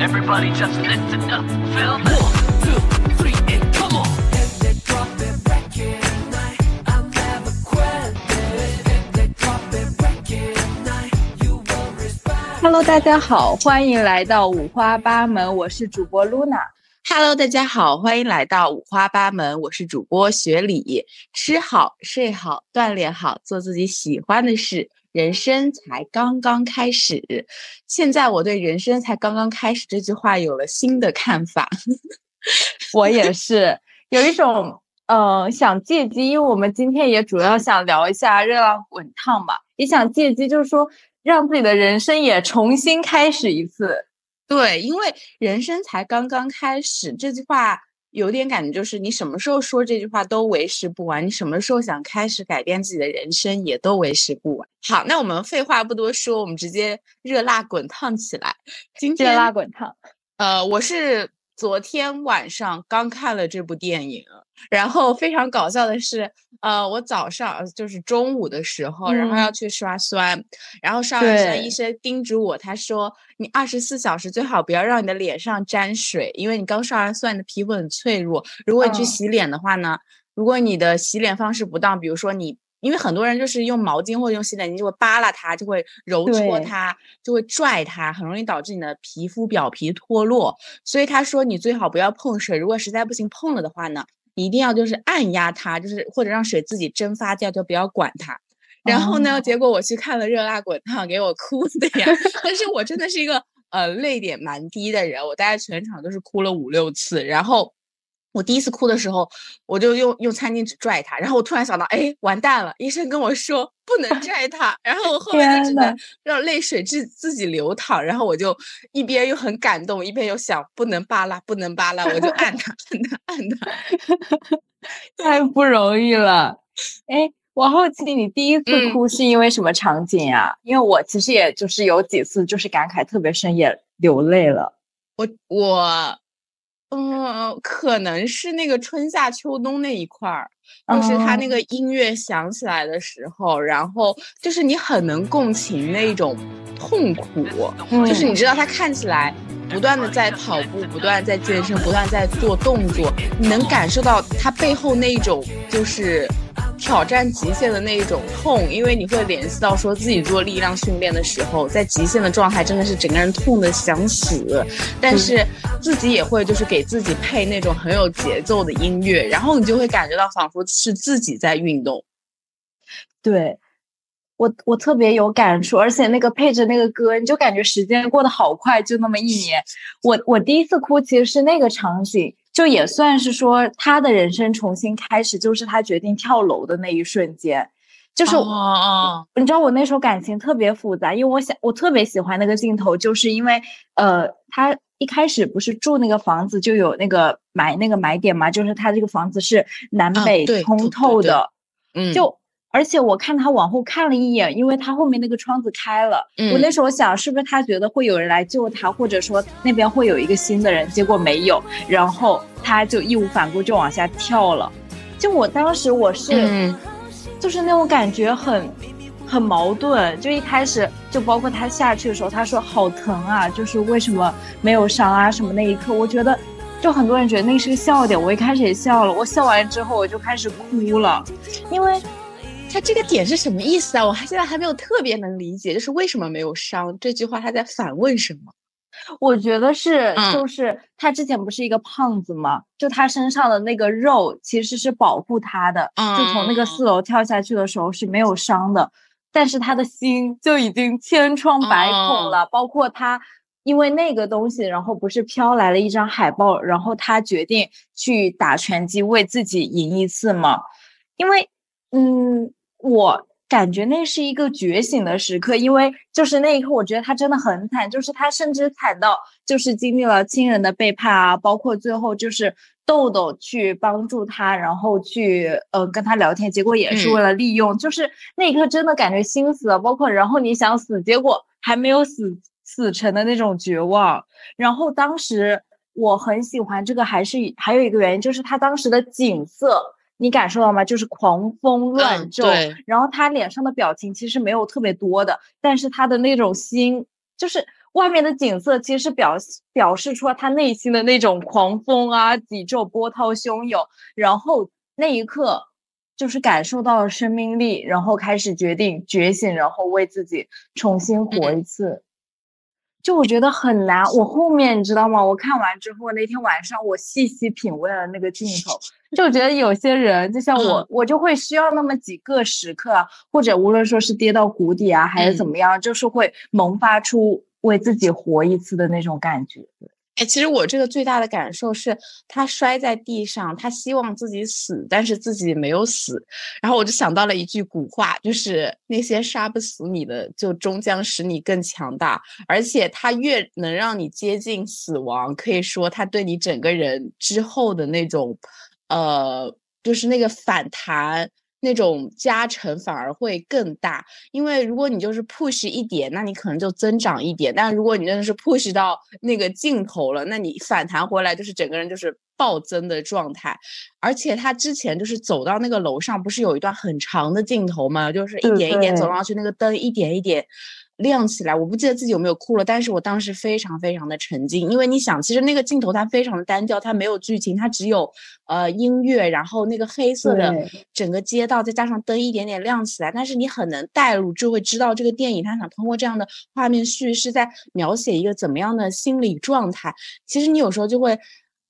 Everybody just listen up, feel me? One, two, three, and come on. If they drop it, break it tonight. I'll never quit it. If they drop it, break it tonight. You will respect. Hello，大家好，欢迎来到五花八门，我是主播 Luna。Hello，大家好，欢迎来到五花八门，我是主播雪里。吃好睡好，锻炼好，做自己喜欢的事，人生才刚刚开始。现在我对“人生才刚刚开始”这句话有了新的看法。我也是有一种呃想借机，因为我们今天也主要想聊一下热浪滚烫嘛，也想借机就是说让自己的人生也重新开始一次。对，因为人生才刚刚开始，这句话有点感觉就是你什么时候说这句话都为时不晚，你什么时候想开始改变自己的人生也都为时不晚。好，那我们废话不多说，我们直接热辣滚烫起来。今天热辣滚烫，呃，我是昨天晚上刚看了这部电影，然后非常搞笑的是，呃，我早上呃就是中午的时候，然后嗯要去刷酸，然后刷完酸，对医生叮嘱我，他说你二十四小时最好不要让你的脸上沾水，因为你刚刷完酸，你的皮肤很脆弱。如果你去嗯洗脸的话呢，如果你的洗脸方式不当，比如说你。因为很多人就是用毛巾或者用洗脸巾就会扒拉它，就会揉搓它，就会拽它，很容易导致你的皮肤表皮脱落。所以他说你最好不要碰水，如果实在不行碰了的话呢，你一定要就是按压它，就是或者让水自己蒸发掉，就不要管它。然后呢，哦结果我去看了《热辣滚烫》，给我哭的呀！但是我真的是一个呃泪点蛮低的人，我大概全场都是哭了五六次。然后我第一次哭的时候，我就用用餐巾纸拽他，然后我突然想到，哎，完蛋了！医生跟我说不能 拽他，然后我后面就只能让泪水自自己流淌，然后我就一边又很感动，一边又想不能扒拉，不能扒拉，我就按它，按它，按它。太不容易了。哎，我好奇你第一次嗯哭是因为什么场景呀、因为我其实也就是有几次就是感慨特别深，也流泪了。我我，嗯，可能是那个春夏秋冬那一块儿，就是他那哦个。音乐响起来的时候，然后就是你很能共情那种痛苦，就是嗯你。知道他看起来不断的在跑步，不断在健身，不断在做动作，你能感受到他背后那一种就是挑战极限的那一种痛，因为你会联系到说自己做力量训练的时候，在极限的状态真的是整个人痛的想死，但是自己也会就是给自己配那种很有节奏的音乐，然后你就会感觉到仿佛是自己在运动。对，我我特别有感触，而且那个配着那个歌，你就感觉时间过得好快，就那么一年。我我第一次哭其实是那个场景，就也算是说他的人生重新开始，就是他决定跳楼的那一瞬间，就是你知道我那时候感情特别复杂，因为我想我特别喜欢那个镜头，就是因为呃，他一开始不是住那个房子就有那个买那个买点嘛，就是他这个房子是南啊北通透的，嗯，就而且我看他往后看了一眼，因为他后面那个窗子开了，我那嗯时候想是不是他觉得会有人来救他，或者说那边会有一个新的人，结果没有，然后他就义无反顾就往下跳了。就我当时我是。嗯就是那种感觉很很矛盾。就一开始就包括他下去的时候，他说好疼啊，就是为什么没有伤啊什么那一刻，我觉得就很多人觉得那是个笑点，我一开始也笑了，我笑完之后我就开始哭了，因为他这个点是什么意思啊？我还现在还没有特别能理解，就是为什么没有伤这句话，他在反问什么？我觉得是，嗯就是他之前不是一个胖子吗？就他身上的那个肉其实是保护他的，就从那个嗯四楼跳下去的时候是没有伤的，但是他的心就已经千疮百孔哦了。包括他因为那个东西，然后不是飘来了一张海报，然后他决定去打拳击，为自己赢一次嘛。因为，嗯，我感觉那是一个觉醒的时刻，因为就是那一刻，我觉得他真的很惨，就是他甚至惨到就是经历了亲人的背叛啊，包括最后就是豆豆去帮助他，然后去呃跟他聊天，结果也是嗯为了利用，就是那一刻真的感觉心死了，包括然后你想死，结果还没有死死成的那种绝望，然后当时我很喜欢这个，还是还有一个原因就是他当时的景色。你感受到吗？就是狂风乱嗯骤，对然后他脸上的表情其实没有特别多的，但是他的那种心，就是外面的景色其实是表表示出了他内心的那种狂风啊，几骤波涛汹涌，然后那一刻就是感受到了生命力，然后开始决定觉醒，然后为自己重新活一次。就我觉得很难，我后面你知道吗？我看完之后，那天晚上我细细品味了那个镜头，就觉得有些人就像我，我就会需要那么几个时刻啊，或者无论说是跌到谷底啊，还是怎么样，就是会萌发出为自己活一次的那种感觉。哎，其实我这个最大的感受是，他摔在地上，他希望自己死，但是自己没有死。然后我就想到了一句古话，就是那些杀不死你的，就终将使你更强大。而且他越能让你接近死亡，可以说他对你整个人之后的那种，呃，就是那个反弹。那种加成反而会更大，因为如果你就是 push 一点，那你可能就增长一点；但如果你真的是 push 到那个尽头了，那你反弹回来就是整个人就是暴增的状态。而且他之前就是走到那个楼上，不是有一段很长的镜头吗？就是一点一点走上去，那个灯一点一点。亮起来，我不记得自己有没有哭了，但是我当时非常非常的沉浸，因为你想，其实那个镜头它非常的单调，它没有剧情，它只有呃音乐，然后那个黑色的整个街道，再加上灯一点点亮起来，但是你很能带入，就会知道这个电影它想通过这样的画面叙事在描写一个怎么样的心理状态。其实你有时候就会。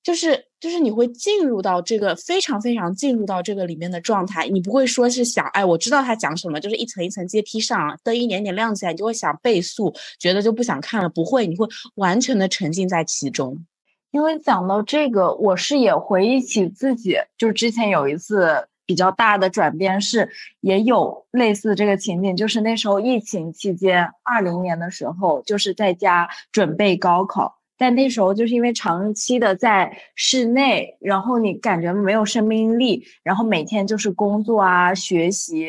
就是就是你会进入到这个非常非常进入到这个里面的状态，你不会说是想哎，我知道他讲什么，就是一层一层阶梯上，灯一点点亮起来，你就会想倍速，觉得就不想看了。不会，你会完全的沉浸在其中。因为讲到这个，我是也回忆起自己，就是之前有一次比较大的转变，是也有类似这个情景，就是那时候疫情期间，二零年的时候，就是在家准备高考。但那时候就是因为长期的在室内，然后你感觉没有生命力，然后每天就是工作啊、学习，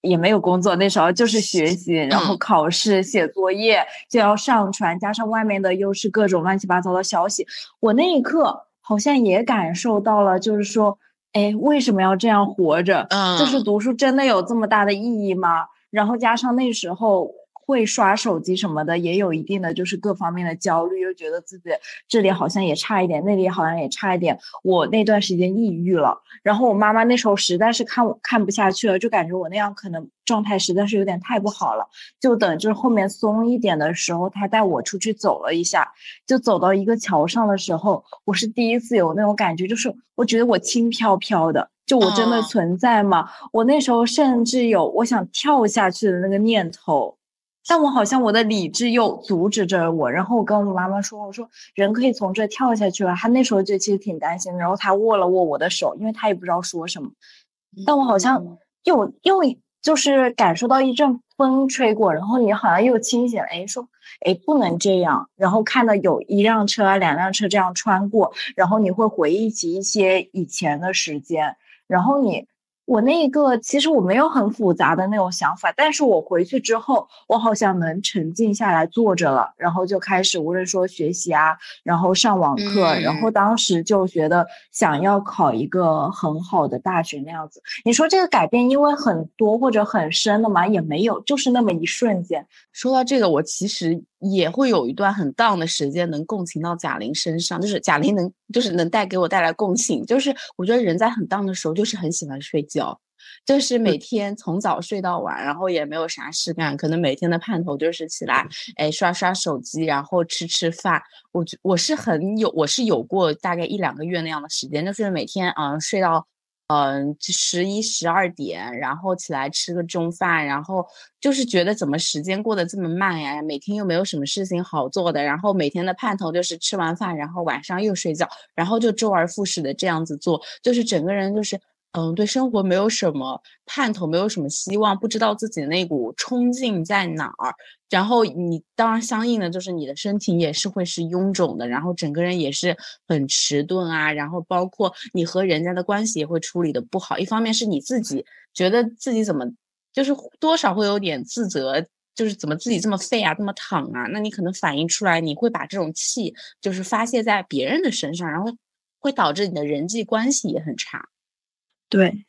也没有工作，那时候就是学习，然后考试、写作业就要上传，加上外面的又是各种乱七八糟的消息，我那一刻好像也感受到了，就是说，哎，为什么要这样活着？嗯，就是读书真的有这么大的意义吗？然后加上那时候。会刷手机什么的，也有一定的就是各方面的焦虑，又觉得自己这里好像也差一点，那里好像也差一点。我那段时间抑郁了，然后我妈妈那时候实在是看我看不下去了，就感觉我那样可能状态实在是有点太不好了。就等就是后面松一点的时候，她带我出去走了一下，就走到一个桥上的时候，我是第一次有那种感觉，就是我觉得我轻飘飘的，就我真的存在吗？我那时候甚至有我想跳下去的那个念头。但我好像我的理智又阻止着我，然后我跟我妈妈说：“我说人可以从这跳下去了。”她那时候就其实挺担心，然后她握了握我的手，因为她也不知道说什么。但我好像又又就是感受到一阵风吹过，然后你好像又清醒了，哎，说哎不能这样。然后看到有一辆车啊两辆车这样穿过，然后你会回忆起一些以前的时间，然后你。我那一个其实我没有很复杂的那种想法，但是我回去之后，我好像能沉静下来坐着了，然后就开始无论说学习啊，然后上网课，然后当时就觉得想要考一个很好的大学那样子。你说这个改变因为很多或者很深的嘛？也没有，就是那么一瞬间。说到这个，我其实。也会有一段很 down 的时间，能共情到贾玲身上，就是贾玲能，就是能带给我带来共情。就是我觉得人在很 down 的时候，就是很喜欢睡觉，就是每天从早睡到晚，然后也没有啥事干，可能每天的盼头就是起来，哎，刷刷手机，然后吃吃饭。我我是很有，我是有过大概一两个月那样的时间，就是每天嗯睡到。嗯，十一十二点，然后起来吃个中饭，然后就是觉得怎么时间过得这么慢呀？每天又没有什么事情好做的，然后每天的盼头就是吃完饭，然后晚上又睡觉，然后就周而复始的这样子做，就是整个人就是。嗯，对生活没有什么盼头，没有什么希望，不知道自己的那股冲劲在哪儿。然后你当然相应的就是你的身体也是会是臃肿的，然后整个人也是很迟钝啊。然后包括你和人家的关系也会处理的不好。一方面是你自己觉得自己怎么就是多少会有点自责，就是怎么自己这么废啊，这么躺啊。那你可能反映出来，你会把这种气就是发泄在别人的身上，然后会导致你的人际关系也很差。对，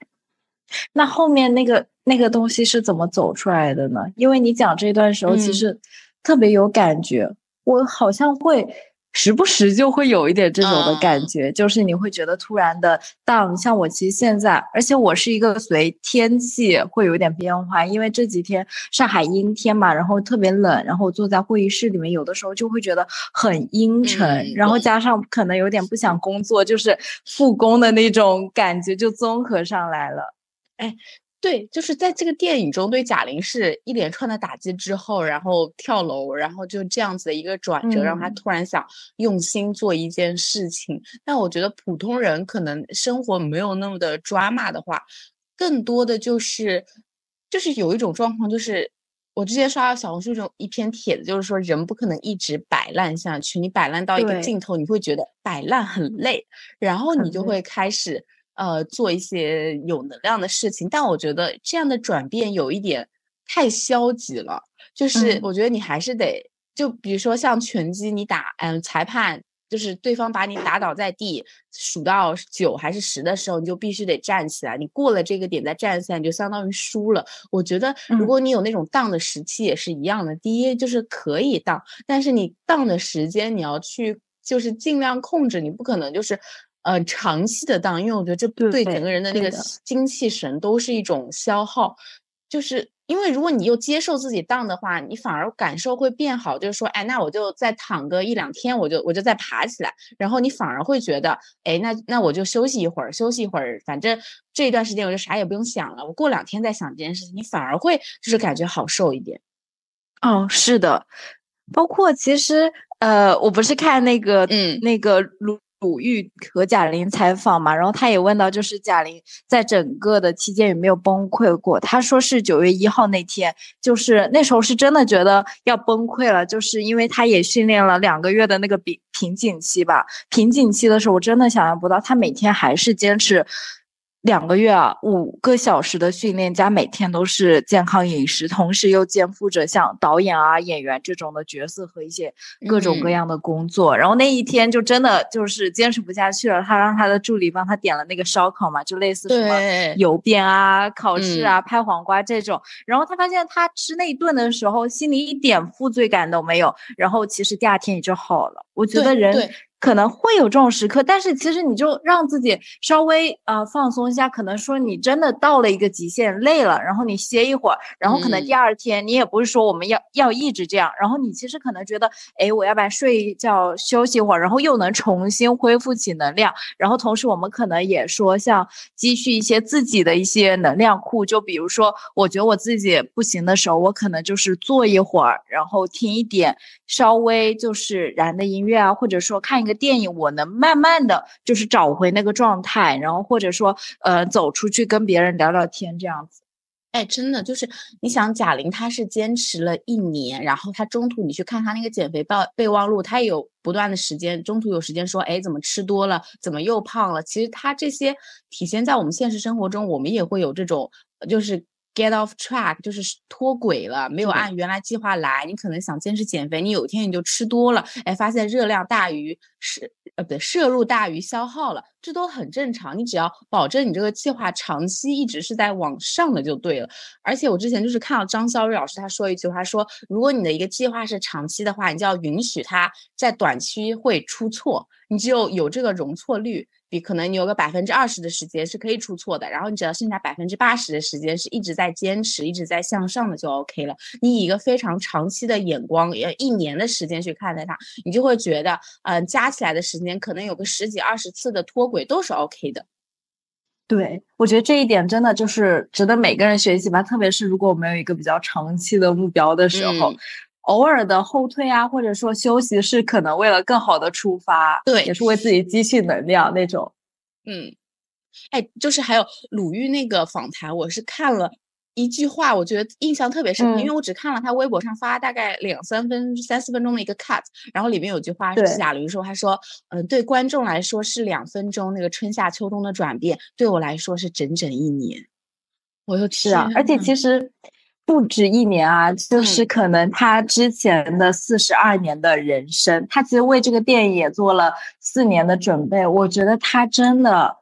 那后面那个那个东西是怎么走出来的呢？因为你讲这段时候，其实特别有感觉。我好像会时不时就会有一点这种的感嗯觉，就是你会觉得突然的 down。像我其实现在，而且我是一个随天气会有点变化，因为这几天上海阴天嘛，然后特别冷，然后我坐在会议室里面，有的时候就会觉得很阴沉，嗯然后加上可能有点不想工作，就是复工的那种感觉就综合上来了。对，就是在这个电影中，对贾玲是一连串的打击之后，然后跳楼，然后就这样子的一个转折，让她嗯。突然想用心做一件事情。但我觉得普通人可能生活没有那么的 drama 的话，更多的就是就是有一种状况，就是我之前刷到小红书中一篇帖子，就是说人不可能一直摆烂下去，你摆烂到一个尽头，你会觉得摆烂很累，然后你就会开始呃做一些有能量的事情。但我觉得这样的转变有一点太消极了，就是嗯我觉得你还是得，就比如说像拳击，你打嗯裁判。就是对方把你打倒在地，数到九还是十的时候，你就必须得站起来。你过了这个点再站起来，你就相当于输了。我觉得如嗯果你有那种荡的时期也是一样的。第一就是可以荡，但是你荡的时间你要去就是尽量控制，你不可能就是呃长期的荡，因为我觉得这对整个人的那个精气神都是一种消耗。就是因为如果你又接受自己荡的话，你反而感受会变好。就是说，哎，那我就再躺个一两天，我就我就再爬起来，然后你反而会觉得，哎，那那我就休息一会儿，休息一会儿，反正这一段时间我就啥也不用想了，我过两天再想这件事情，你反而会就是感觉好受一点。哦，是的，包括其实呃，我不是看那个嗯那个鲁鲁豫和贾玲采访嘛，然后他也问到，就是贾玲在整个的期间有没有崩溃过？他说是九月一号那天，就是那时候是真的觉得要崩溃了，就是因为他也训练了两个月的那个瓶瓶颈期吧，瓶颈期的时候我真的想象不到，他每天还是坚持。两个月啊，五个小时的训练加每天都是健康饮食，同时又肩负着像导演啊、演员这种的角色和一些各种各嗯样的工作。然后那一天就真的就是坚持不下去了，他让他的助理帮他点了那个烧烤嘛，就类似什么油边啊、烤翅嗯啊、拍黄瓜这种。然后他发现他吃那一顿的时候，心里一点负罪感都没有，然后其实第二天也就好了。我觉得人对可能会有这种时刻，但是其实你就让自己稍微呃放松一下，可能说你真的到了一个极限，累了，然后你歇一会儿，然后可能第嗯。二天你也不是说我们要要一直这样，然后你其实可能觉得，哎，我要不然睡一觉休息一会儿，然后又能重新恢复起能量，然后同时我们可能也说像积蓄一些自己的一些能量库，就比如说我觉得我自己不行的时候，我可能就是坐一会儿，然后听一点稍微就是燃的音乐啊，或者说看一个电影，我能慢慢的就是找回那个状态，然后或者说呃走出去跟别人聊聊天这样子。哎，真的就是你想，贾玲她是坚持了一年，然后她中途你去看她那个减肥备备忘录，她也有不断的时间，中途有时间说，哎，怎么吃多了，怎么又胖了？其实她这些体现在我们现实生活中，我们也会有这种，就是 get off track，就是脱轨了，没有按原来计划来。你可能想坚持减肥，你有一天你就吃多了，哎，发现热量大于摄呃不对，摄入大于消耗了，这都很正常。你只要保证你这个计划长期一直是在往上的就对了。而且我之前就是看到张肖瑞老师他说一句话说，如果你的一个计划是长期的话，你就要允许它在短期会出错，你只有有这个容错率，比可能你有个百分之二十的时间是可以出错的，然后你只要剩下百分之八十的时间是一直在坚持、一直在向上的就 OK 了。你以一个非常长期的眼光，呃，一年的时间去看待它，你就会觉得，嗯、加起来的时间可能有个十几二十次的脱轨都是 OK 的。对，我觉得这一点真的就是值得每个人学习吧。特别是如果我们有一个比较长期的目标的时候，嗯偶尔的后退啊，或者说休息，是可能为了更好的出发，对也是为自己积蓄能量那种。嗯，哎，就是还有鲁豫那个访谈，我是看了一句话，我觉得印象特别深刻，因为嗯我只看了他微博上发大概两三分、三四分钟的一个 cut，然后里面有句话是贾玲说，她说，嗯、对观众来说是两分钟，那个春夏秋冬的转变，对我来说是整整一年。我就是啊，而且其实不止一年啊，就是嗯可能他之前的四十二年的人生，他其实为这个电影也做了四年的准备。我觉得他真的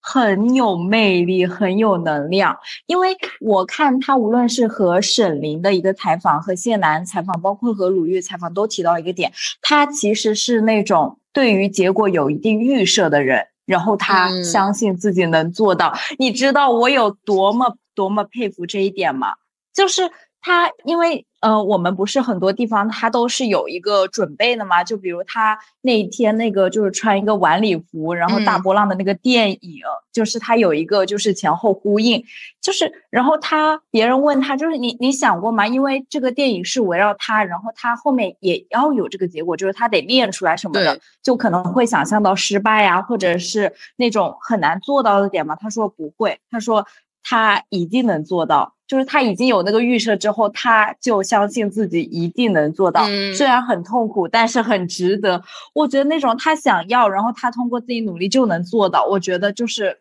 很有魅力，很有能量。因为我看他无论是和沈凌的一个采访，和谢楠采访，包括和鲁豫采访，都提到一个点，他其实是那种对于结果有一定预设的人，然后他嗯相信自己能做到。你知道我有多么多么佩服这一点吗？就是他，因为呃，我们不是很多地方他都是有一个准备的嘛，就比如他那一天那个就是穿一个晚礼服，然后大嗯波浪的那个电影，就是他有一个就是前后呼应，就是然后他别人问他，就是你你想过吗？因为这个电影是围绕他，然后他后面也要有这个结果，就是他得练出来什么的，就可能会想象到失败呀、或者是那种很难做到的点嘛。他说不会，他说他一定能做到，就是他已经有那个预设之后，他就相信自己一定能做到。嗯虽然很痛苦，但是很值得。我觉得那种他想要，然后他通过自己努力就能做到，我觉得就是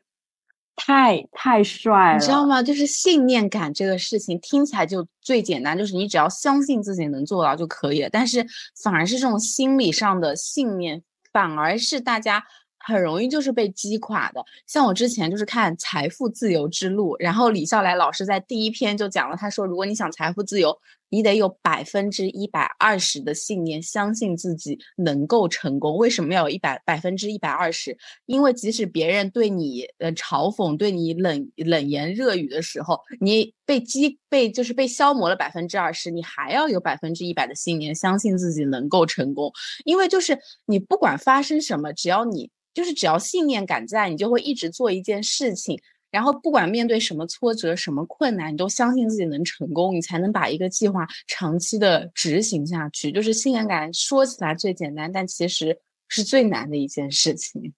太太帅了，你知道吗？就是信念感这个事情听起来就最简单，就是你只要相信自己能做到就可以了。但是反而是这种心理上的信念，反而是大家很容易就是被击垮的。像我之前就是看《财富自由之路》，然后李笑来老师在第一篇就讲了，他说如果你想财富自由，你得有百分之一百二十的信念，相信自己能够成功。为什么要有一百百分之一百二十？因为即使别人对你呃嘲讽、对你冷冷言热语的时候，你被击被就是被消磨了百分之二十，你还要有百分之一百的信念，相信自己能够成功。因为就是你不管发生什么，只要你就是只要信念感在，你就会一直做一件事情。然后不管面对什么挫折、什么困难，你都相信自己能成功，你才能把一个计划长期的执行下去。就是信念感说起来最简单，但其实是最难的一件事情。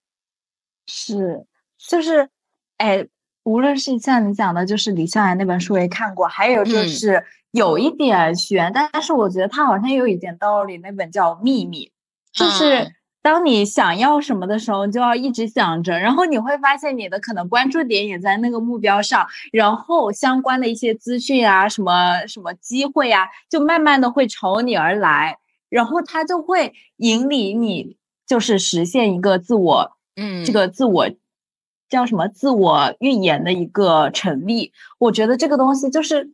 是，就是，哎，无论是像你讲的，就是李笑来那本书我也看过，还有就嗯是有一点悬，但但是我觉得他好像有一点道理。那本叫《秘密》，就是嗯当你想要什么的时候，你就要一直想着，然后你会发现你的可能关注点也在那个目标上，然后相关的一些资讯啊，什么什么机会啊，就慢慢的会朝你而来，然后它就会引领你，就是实现一个自我嗯。这个自我叫什么？自我预言的一个成立。我觉得这个东西就是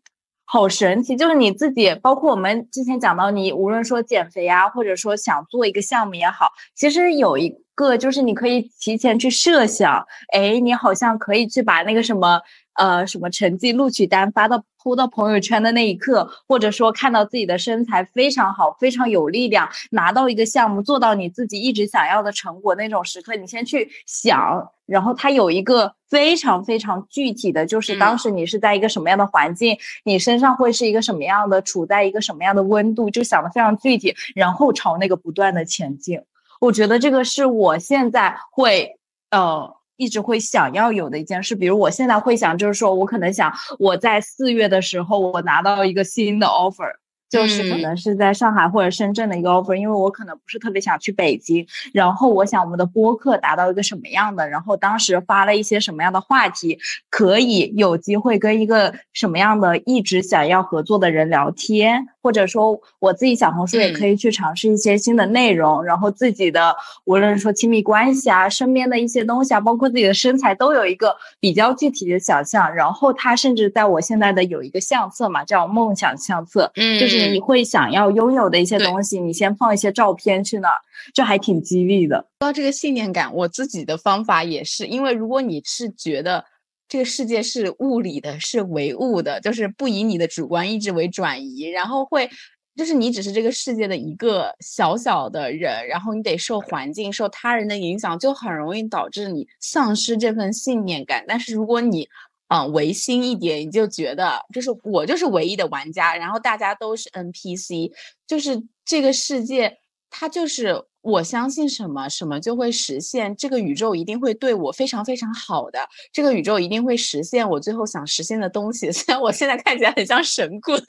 好神奇，就是你自己，包括我们之前讲到，你无论说减肥啊，或者说想做一个项目也好，其实有一个就是你可以提前去设想，哎，你好像可以去把那个什么。呃，什么成绩录取单发到铺到朋友圈的那一刻，或者说看到自己的身材非常好，非常有力量，拿到一个项目，做到你自己一直想要的成果那种时刻，你先去想，然后它有一个非常非常具体的，就是当嗯时你是在一个什么样的环境，你身上会是一个什么样的，处在一个什么样的温度，就想的非常具体，然后朝那个不断的前进。我觉得这个是我现在会呃。一直会想要有的一件事，比如我现在会想，就是说我可能想我在四月的时候，我拿到一个新的 offer，就是可嗯能是在上海或者深圳的一个 offer，因为我可能不是特别想去北京，然后我想我们的播客达到一个什么样的，然后当时发了一些什么样的话题，可以有机会跟一个什么样的一直想要合作的人聊天，或者说我自己小红书也可以去尝试一些新的内容，然后自己的无论说亲密关系啊，身边的一些东西啊，包括自己的身材，都有一个比较具体的想象。然后它甚至在我现在的有一个相册嘛，叫梦想相册，嗯就是你会想要拥有的一些东西，你先放一些照片去那儿，这还挺激励的。说到这个信念感，我自己的方法也是，因为如果你是觉得这个世界是物理的，是唯物的，就是不以你的主观意志为转移，然后会。就是你只是这个世界的一个小小的人，然后你得受环境、受他人的影响，就很容易导致你丧失这份信念感。但是如果你，嗯，唯心一点，你就觉得就是我就是唯一的玩家，然后大家都是 NPC，就是这个世界它就是我相信什么，什么就会实现。这个宇宙一定会对我非常非常好的，这个宇宙一定会实现我最后想实现的东西。虽然我现在看起来很像神棍，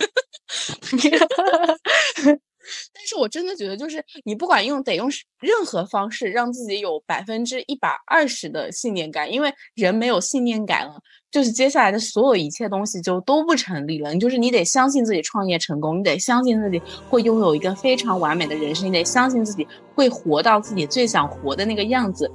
但是我真的觉得，就是你不管用得用任何方式，让自己有百分之一百二十的信念感，因为人没有信念感了，就是接下来的所有一切东西就都不成立了。你就是你得相信自己创业成功，你得相信自己会拥有一个非常完美的人生，你得相信自己会活到自己最想活的那个样子。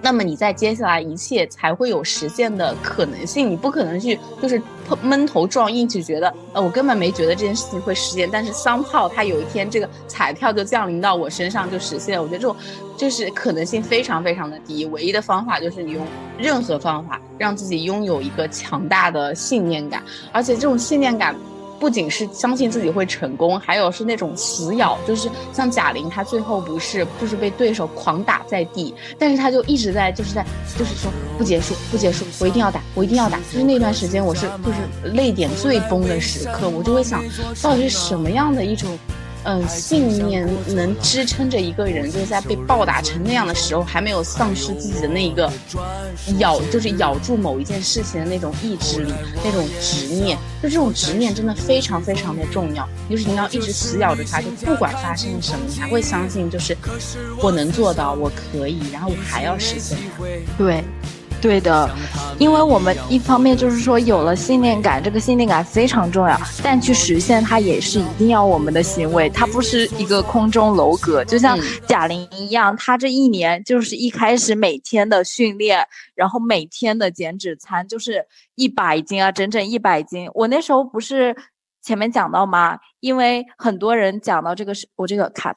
那么你在接下来一切才会有实现的可能性。你不可能去就是闷头撞硬去觉得，呃，我根本没觉得这件事情会实现，但是桑炮它有一天这个彩票就降临到我身上就实现了。我觉得这种就是可能性非常非常的低。唯一的方法就是你用任何方法让自己拥有一个强大的信念感，而且这种信念感。不仅是相信自己会成功，还有是那种死咬，就是像贾玲，她最后不是就是被对手狂打在地，但是她就一直在就是在就是说不结束不结束，我一定要打我一定要打。就是那段时间我是就是泪点最崩的时刻，我就会想到底是什么样的一种。嗯，信念能支撑着一个人，就是在被暴打成那样的时候，还没有丧失自己的那一个咬，就是咬住某一件事情的那种意志力，那种执念。就这种执念真的非常非常的重要，就是你要一直死咬着它，就不管发生了什么，你还会相信，就是我能做到，我可以，然后我还要实现它。对。对的，因为我们一方面就是说有了信念感，这个信念感非常重要，但去实现它也是一定要我们的行为，它不是一个空中楼阁。就像贾玲一样，她这一年就是一开始每天的训练，然后每天的减脂餐，就是一百斤啊，整整一百斤。我那时候不是。前面讲到嘛，因为很多人讲到这个是我这个 cut，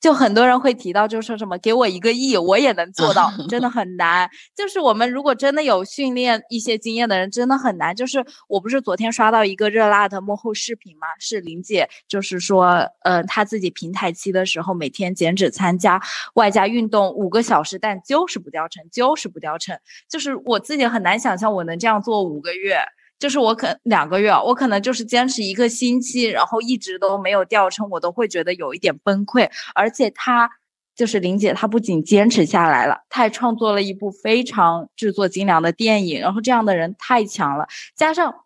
就很多人会提到，就是说什么给我一个亿，我也能做到，真的很难。就是我们如果真的有训练一些经验的人，真的很难。就是我不是昨天刷到一个热辣的幕后视频嘛，是林姐，就是说，呃，她自己平台期的时候，每天减脂参加，外加运动五个小时，但就是不掉秤，就是不掉秤。就是我自己很难想象我能这样做五个月。就是我可两个月，我可能就是坚持一个星期，然后一直都没有掉秤，我都会觉得有一点崩溃。而且他就是林姐，她不仅坚持下来了，她还创作了一部非常制作精良的电影。然后这样的人太强了，加上。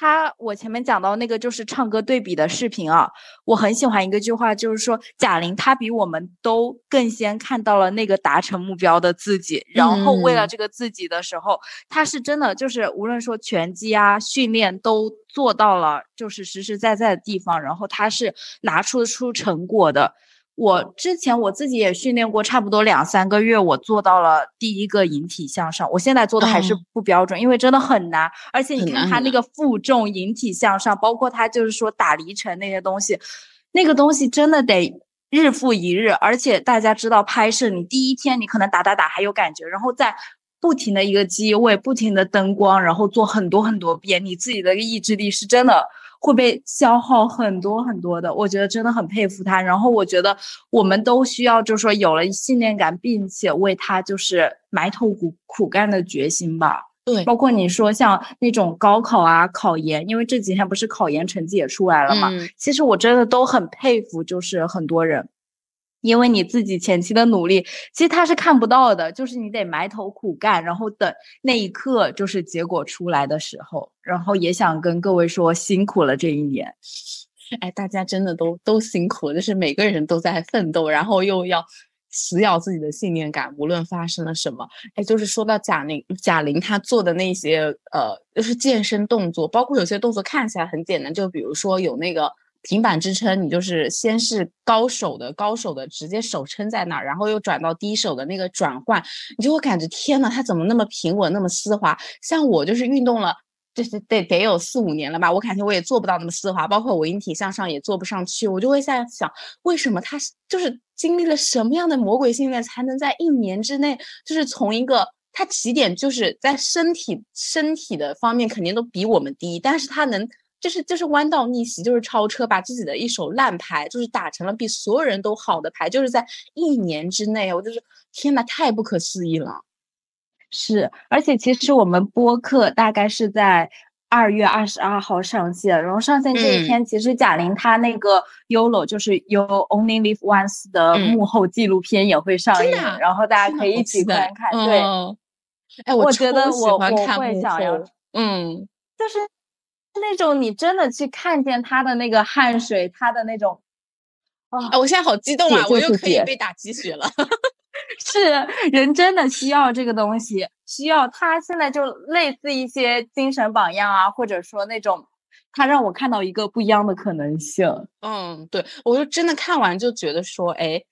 他，我前面讲到那个就是唱歌对比的视频啊，我很喜欢一个句话，就是说贾玲她比我们都更先看到了那个达成目标的自己，然后为了这个自己的时候，她是真的就是无论说拳击啊训练都做到了，就是实实在在的地方，然后她是拿出出成果的。我之前我自己也训练过，差不多两三个月，我做到了第一个引体向上。我现在做的还是不标准，因为真的很难。而且你看他那个负重引体向上，包括他就是说打离尘那些东西，那个东西真的得日复一日。而且大家知道拍摄，你第一天你可能打打打还有感觉，然后再不停的一个机位，不停的灯光，然后做很多很多遍，你自己的意志力是真的。会被消耗很多很多的，我觉得真的很佩服他。然后我觉得我们都需要，就是说有了信念感，并且为他就是埋头苦苦干的决心吧。对，包括你说像那种高考啊、考研，因为这几天不是考研成绩也出来了嘛。其实我真的都很佩服，就是很多人。因为你自己前期的努力，其实他是看不到的，就是你得埋头苦干，然后等那一刻就是结果出来的时候，然后也想跟各位说辛苦了这一年，哎，大家真的都都辛苦了，就是每个人都在奋斗，然后又要死咬自己的信念感，无论发生了什么，哎，就是说到贾玲，贾玲她做的那些呃，就是健身动作，包括有些动作看起来很简单，就比如说有那个。平板支撑，你就是先是高手的高手的直接手撑在那儿，然后又转到低手的那个转换，你就会感觉天呐，它怎么那么平稳，那么丝滑？像我就是运动了，就是得得有四五年了吧，我感觉我也做不到那么丝滑，包括我引体向上也做不上去，我就会在想，为什么他就是经历了什么样的魔鬼训练，才能在一年之内，就是从一个他起点就是在身体身体的方面肯定都比我们低，但是他能。就是就是弯道逆袭，就是超车，把自己的一手烂牌，就是打成了比所有人都好的牌，就是在一年之内，我就是天呐，太不可思议了。是，而且其实我们播客大概是在二月二十二号上线，然后上线这一天，其实贾玲她那个 YOLO 就是 You Only Live Once 的幕后纪录片也会上映，然后大家可以一起观看。对，哎，我觉得我我会想要，嗯，就是。那种你真的去看见他的那个汗水，他的那种，啊！我现在好激动啊！我又可以被打鸡血了。是人真的需要这个东西，需要他现在就类似一些精神榜样啊，或者说那种他让我看到一个不一样的可能性。嗯，对，我就真的看完就觉得说，哎。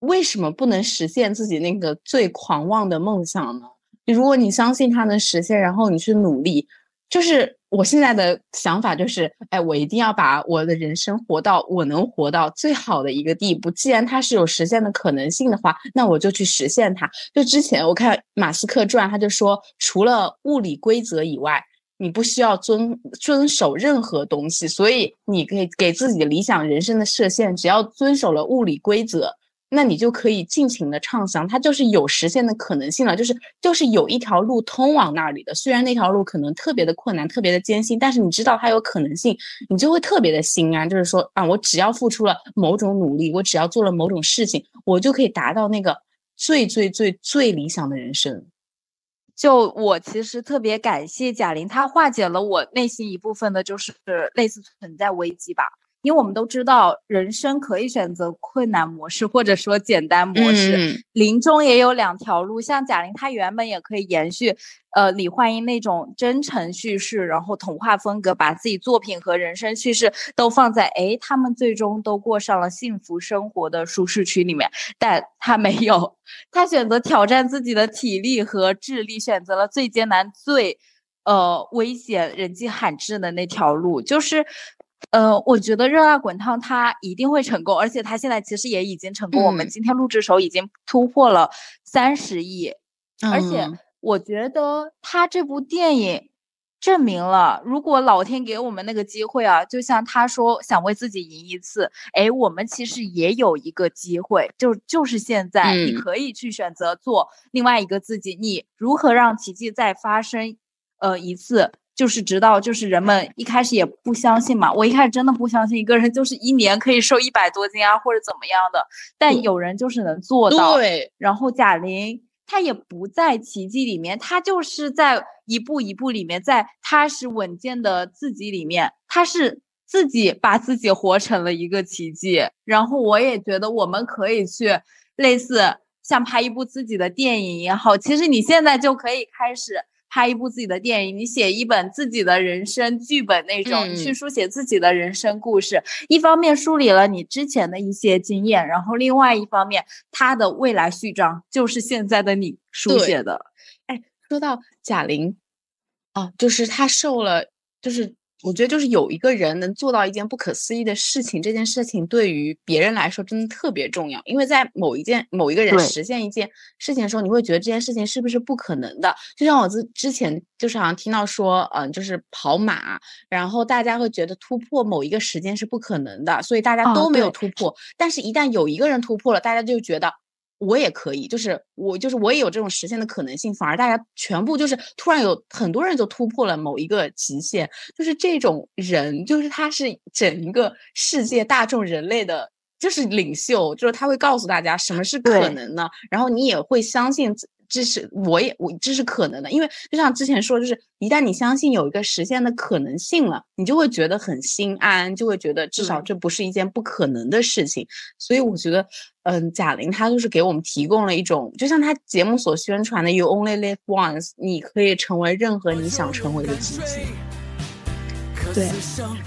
为什么不能实现自己那个最狂妄的梦想呢？如果你相信它能实现，然后你去努力，就是我现在的想法就是，哎，我一定要把我的人生活到我能活到最好的一个地步。既然它是有实现的可能性的话，那我就去实现它。就之前我看马斯克传，他就说，除了物理规则以外，你不需要遵遵守任何东西，所以你可以给自己理想人生的设限，只要遵守了物理规则。那你就可以尽情的畅想，它就是有实现的可能性了，就是就是有一条路通往那里的。虽然那条路可能特别的困难，特别的艰辛，但是你知道它有可能性，你就会特别的心安。就是说啊，我只要付出了某种努力，我只要做了某种事情，我就可以达到那个最最最最理想的人生。就我其实特别感谢贾玲，她化解了我内心一部分的，就是类似存在危机吧。因为我们都知道，人生可以选择困难模式，或者说简单模式。嗯林中也有两条路，像贾玲，她原本也可以延续，呃，李焕英那种真诚叙事，然后童话风格，把自己作品和人生叙事都放在，诶，他们最终都过上了幸福生活的舒适区里面，但她没有，她选择挑战自己的体力和智力，选择了最艰难、最，呃，危险、人迹罕至的那条路，就是。呃，我觉得热辣滚烫它一定会成功，而且它现在其实也已经成功。我们嗯今天录制的时候已经突破了三十亿，而且嗯我觉得他这部电影证明了，如果老天给我们那个机会啊，就像他说想为自己赢一次，哎，我们其实也有一个机会，就就是现在，你嗯可以去选择做另外一个自己，你如何让奇迹再发生，呃，一次。就是直到就是人们一开始也不相信嘛，我一开始真的不相信一个人就是一年可以瘦一百多斤啊，或者怎么样的，但有人就是能做到。对，然后贾玲她也不在奇迹里面，她就是在一步一步里面，在踏实稳健的自己里面，她是自己把自己活成了一个奇迹。然后我也觉得我们可以去类似像拍一部自己的电影也好，其实你现在就可以开始。拍一部自己的电影，你写一本自己的人生剧本那种，你去嗯书写自己的人生故事。一方面梳理了你之前的一些经验，然后另外一方面，他的未来序章就是现在的你书写的。哎说到贾玲，啊，就是她瘦了，就是我觉得就是有一个人能做到一件不可思议的事情，这件事情对于别人来说真的特别重要，因为在某一件某一个人实现一件事情的时候，你会觉得这件事情是不是不可能的？就像我之之前就是好像听到说，嗯、就是跑马，然后大家会觉得突破某一个时间是不可能的，所以大家哦都没有突破。但是，一旦有一个人突破了，大家就觉得我也可以，就是我就是我也有这种实现的可能性，反而大家全部就是突然有很多人就突破了某一个极限，就是这种人，就是他是整一个世界大众人类的。就是领袖，就是他会告诉大家什么是可能的，然后你也会相信这这是我也我这是可能的，因为就像之前说，就是一旦你相信有一个实现的可能性了，你就会觉得很心安，就会觉得至少这不是一件不可能的事情。所以我觉得，嗯，贾玲她就是给我们提供了一种，就像她节目所宣传的 “You only live once”，你可以成为任何你想成为的自己。对，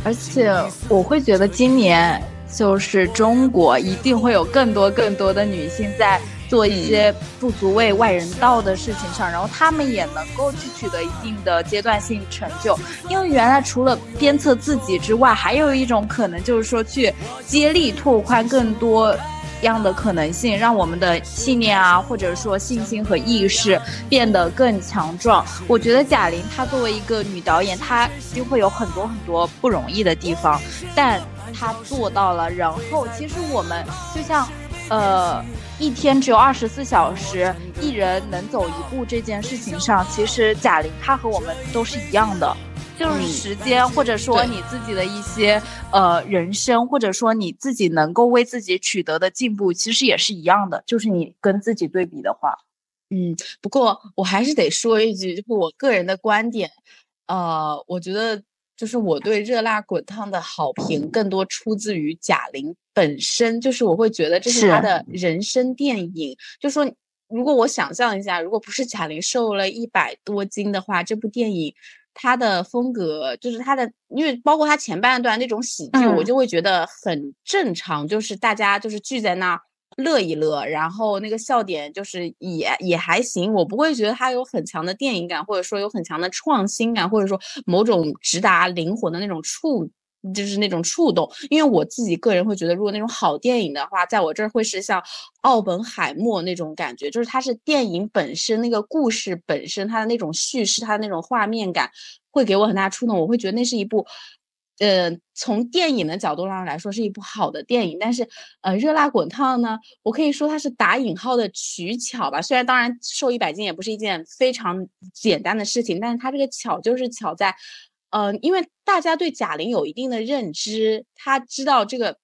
而且我会觉得今年就是中国一定会有更多更多的女性在做一些不足为外人道的事情上，然后他们也能够去取得一定的阶段性成就。因为原来除了鞭策自己之外，还有一种可能就是说去接力拓宽更多。样的可能性，让我们的信念啊，或者说信心和意识变得更强壮。我觉得贾玲她作为一个女导演，她一定会有很多很多不容易的地方，但她做到了。然后，其实我们就像，呃，一天只有二十四小时，一人能走一步这件事情上，其实贾玲她和我们都是一样的。就是嗯时间，或者说你自己的一些呃人生，或者说你自己能够为自己取得的进步，其实也是一样的。就是你跟自己对比的话，嗯，不过我还是得说一句，就是我个人的观点，呃，我觉得就是我对《热辣滚烫》的好评更多出自于贾玲本身，就是我会觉得这是她的人生电影。就说如果我想象一下，如果不是贾玲瘦了一百多斤的话，这部电影。她的风格就是她的，因为包括她前半段那种喜剧，我嗯就会觉得很正常，就是大家就是聚在那儿乐一乐，然后那个笑点就是也也还行，我不会觉得它有很强的电影感，或者说有很强的创新感，或者说某种直达灵魂的那种触。就是那种触动，因为我自己个人会觉得，如果那种好电影的话，在我这儿会是像奥本海默那种感觉，就是它是电影本身那个故事本身它的那种叙事，它的那种画面感，会给我很大触动。我会觉得那是一部，呃，从电影的角度上来说是一部好的电影。但是，呃，热辣滚烫呢，我可以说它是打引号的取巧吧。虽然当然瘦一百斤也不是一件非常简单的事情，但是它这个巧就是巧在。嗯，因为大家对贾玲有一定的认知，他知道这个，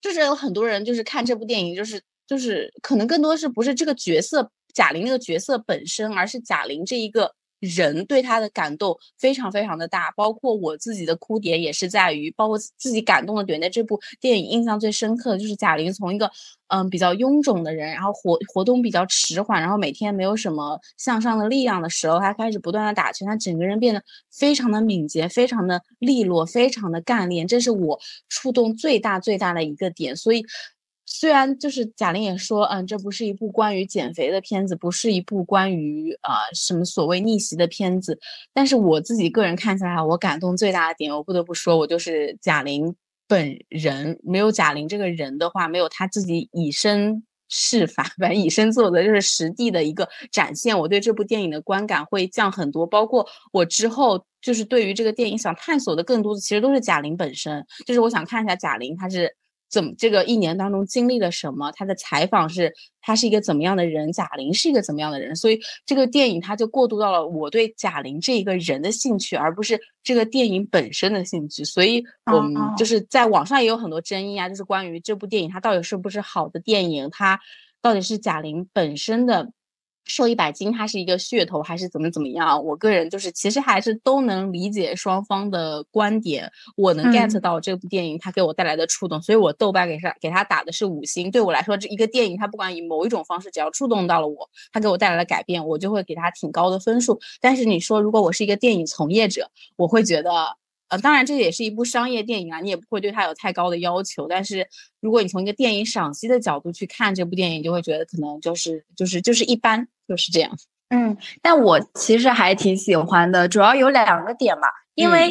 就是有很多人就是看这部电影，就是就是可能更多是不是这个角色贾玲那个角色本身，而是贾玲这一个。人对他的感动非常非常的大，包括我自己的哭点也是在于，包括自己感动的点，在这部电影印象最深刻的就是贾玲从一个嗯比较臃肿的人，然后活活动比较迟缓，然后每天没有什么向上的力量的时候，她开始不断的打拳，她整个人变得非常的敏捷，非常的利落，非常的干练，这是我触动最大最大的一个点，所以。虽然就是贾玲也说，嗯，这不是一部关于减肥的片子，不是一部关于呃什么所谓逆袭的片子，但是我自己个人看下来，我感动最大的点，我不得不说，我就是贾玲本人。没有贾玲这个人的话，没有她自己以身试法，反正以身作则，就是实地的一个展现，我对这部电影的观感会降很多。包括我之后就是对于这个电影想探索的更多的，其实都是贾玲本身，就是我想看一下贾玲她是。怎么这个一年当中经历了什么？他的采访是，他是一个怎么样的人？贾玲是一个怎么样的人？所以这个电影他就过渡到了我对贾玲这一个人的兴趣，而不是这个电影本身的兴趣。所以，我们就是在网上也有很多争议啊，就是关于这部电影它到底是不是好的电影，它到底是贾玲本身的。瘦一百斤，它是一个噱头还是怎么怎么样？我个人就是其实还是都能理解双方的观点，我能 get 到这部电影它给我带来的触动，所以我豆瓣给它给它打的是五星。对我来说，这一个电影它不管以某一种方式，只要触动到了我，它给我带来了改变，我就会给它挺高的分数。但是你说如果我是一个电影从业者，我会觉得。呃，当然，这也是一部商业电影啊，你也不会对它有太高的要求。但是，如果你从一个电影赏析的角度去看这部电影，就会觉得可能就是就是就是一般，就是这样。嗯，但我其实还挺喜欢的，主要有两个点吧。因为，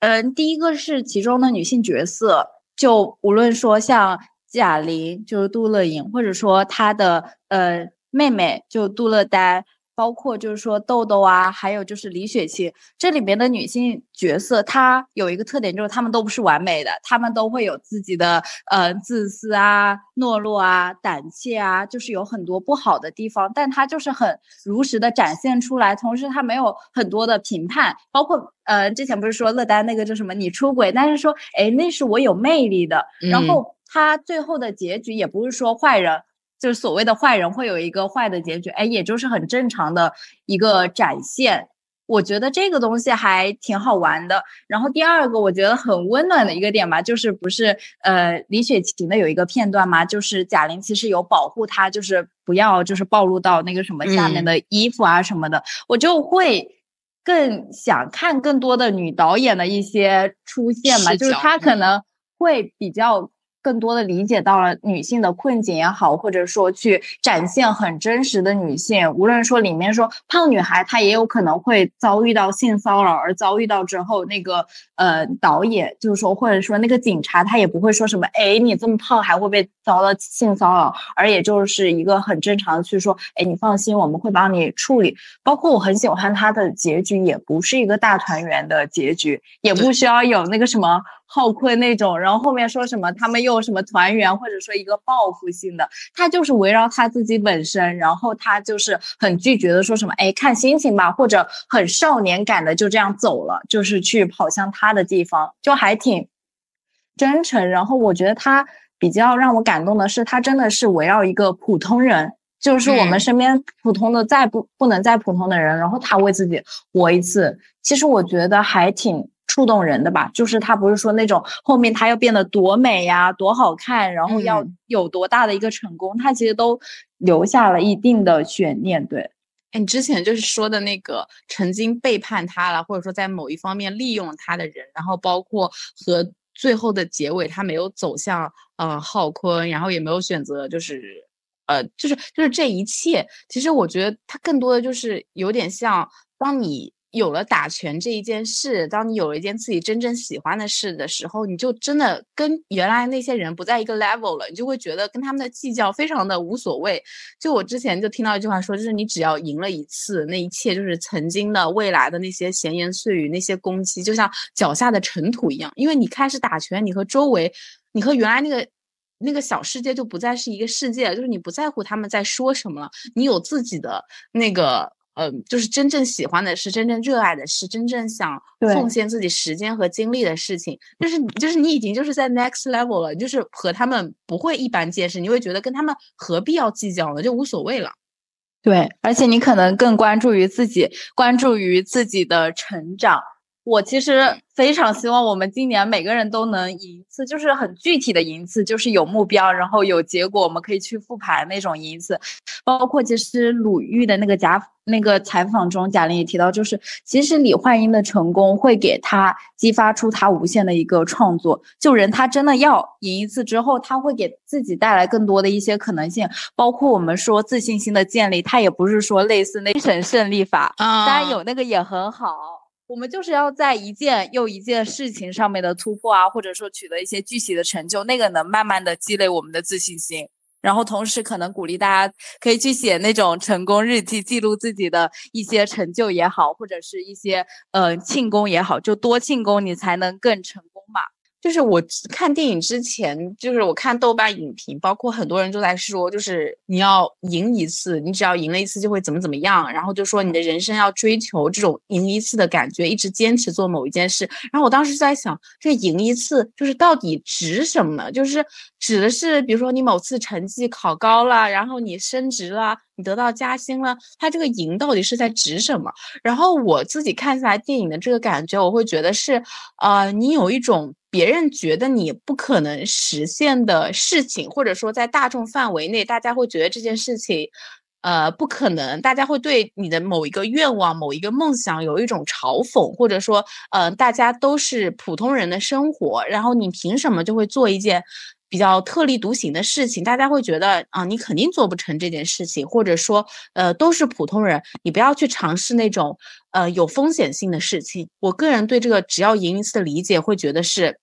嗯，第一个是其中的女性角色，就无论说像贾玲，就是杜乐莹，或者说她的呃妹妹，就杜乐丹。包括就是说豆豆啊，还有就是李雪琴这里面的女性角色，她有一个特点，就是她们都不是完美的，她们都会有自己的呃自私啊、懦弱啊、胆怯啊，就是有很多不好的地方，但她就是很如实的展现出来，同时她没有很多的评判，包括呃之前不是说乐丹那个叫什么你出轨，但是说哎那是我有魅力的，然后她最后的结局也不是说坏人。就是所谓的坏人会有一个坏的结局，哎，也就是很正常的一个展现。我觉得这个东西还挺好玩的。然后第二个我觉得很温暖的一个点吧，就是不是呃李雪琴的有一个片段吗？就是贾玲其实有保护她，就是不要就是暴露到那个什么下面的衣服啊什么的。我就会更想看更多的女导演的一些出现嘛，就是她可能会比较。更多的理解到了女性的困境也好，或者说去展现很真实的女性，无论说里面说胖女孩她也有可能会遭遇到性骚扰，而遭遇到之后，那个呃导演就是说，或者说那个警察他也不会说什么，哎，你这么胖还会被遭到性骚扰，而也就是一个很正常的去说，哎，你放心，我们会帮你处理。包括我很喜欢他的结局，也不是一个大团圆的结局，也不需要有那个什么。浩坤那种，然后后面说什么他们又什么团圆，或者说一个报复性的，他就是围绕他自己本身，然后他就是很拒绝的说什么，哎，看心情吧，或者很少年感的就这样走了，就是去跑向他的地方，就还挺真诚。然后我觉得他比较让我感动的是，他真的是围绕一个普通人，就是我们身边普通的再不不能再普通的人，然后他为自己活一次。其实我觉得还挺。触动人的吧，就是他不是说那种后面他要变得多美呀、多好看，然后要有多大的一个成功，他其实都留下了一定的悬念。对，哎，你之前就是说的那个曾经背叛他了，或者说在某一方面利用了他的人，然后包括和最后的结尾，他没有走向呃浩坤，然后也没有选择就是呃，就是就是这一切，其实我觉得它更多的就是有点像，当你有了打拳这一件事，当你有了一件自己真正喜欢的事的时候，你就真的跟原来那些人不在一个 level 了，你就会觉得跟他们的计较非常的无所谓。就我之前就听到一句话说，就是你只要赢了一次，那一切就是曾经的、未来的那些闲言碎语、那些攻击，就像脚下的尘土一样。因为你开始打拳，你和周围，你和原来那个。那个小世界就不再是一个世界，就是你不在乎他们在说什么了，你有自己的那个，呃，就是真正喜欢的事，真正热爱的事，真正想奉献自己时间和精力的事情，就是就是你已经就是在 next level 了，就是和他们不会一般见识，你会觉得跟他们何必要计较呢？就无所谓了。对，而且你可能更关注于自己，关注于自己的成长。我其实非常希望我们今年每个人都能赢一次，就是很具体的赢一次，就是有目标，然后有结果，我们可以去复盘那种赢一次。包括其实鲁豫的那个贾那个采访中，贾玲也提到，就是其实李焕英的成功会给她激发出她无限的一个创作。就人他真的要赢一次之后，他会给自己带来更多的一些可能性，包括我们说自信心的建立，他也不是说类似那精神胜利法，啊当然有那个也很好。我们就是要在一件又一件事情上面的突破啊，或者说取得一些具体的成就，那个能慢慢的积累我们的自信心。然后同时可能鼓励大家可以去写那种成功日记，记录自己的一些成就也好，或者是一些呃庆功也好，就多庆功，你才能更成功嘛。就是我看电影之前，就是我看豆瓣影评，包括很多人都在说，就是你要赢一次，你只要赢了一次就会怎么怎么样，然后就说你的人生要追求这种赢一次的感觉，一直坚持做某一件事。然后我当时在想，这赢一次就是到底值什么呢？就是指的是，比如说你某次成绩考高了，然后你升职了，你得到加薪了，它这个赢到底是在指什么？然后我自己看下来电影的这个感觉，我会觉得是，呃，你有一种别人觉得你不可能实现的事情，或者说在大众范围内，大家会觉得这件事情，呃，不可能，大家会对你的某一个愿望、某一个梦想有一种嘲讽，或者说，呃，大家都是普通人的生活，然后你凭什么就会做一件？比较特立独行的事情，大家会觉得啊，你肯定做不成这件事情，或者说，呃，都是普通人，你不要去尝试那种呃有风险性的事情。我个人对这个只要赢一次的理解，会觉得是，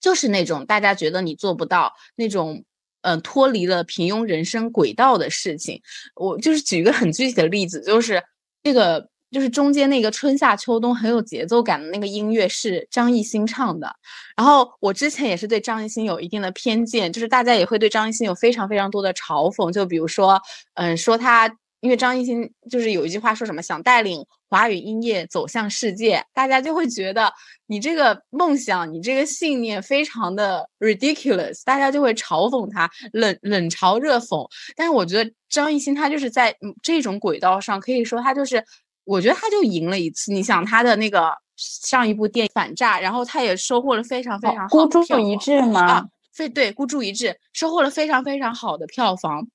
就是那种大家觉得你做不到那种。嗯，脱离了平庸人生轨道的事情，我就是举一个很具体的例子，就是这个，就是中间那个春夏秋冬很有节奏感的那个音乐是张艺兴唱的，然后我之前也是对张艺兴有一定的偏见，就是大家也会对张艺兴有非常非常多的嘲讽，就比如说，嗯，说他，因为张艺兴就是有一句话说什么想带领华语音乐走向世界，大家就会觉得你这个梦想，你这个信念非常的 ridiculous，大家就会嘲讽他，冷冷嘲热讽。但是我觉得张艺兴他就是在嗯这种轨道上，可以说他就是，我觉得他就赢了一次。你想他的那个上一部电影《反诈》，然后他也收获了非常非常好孤注一掷吗？啊，非对孤注一掷，收获了非常非常好的票房。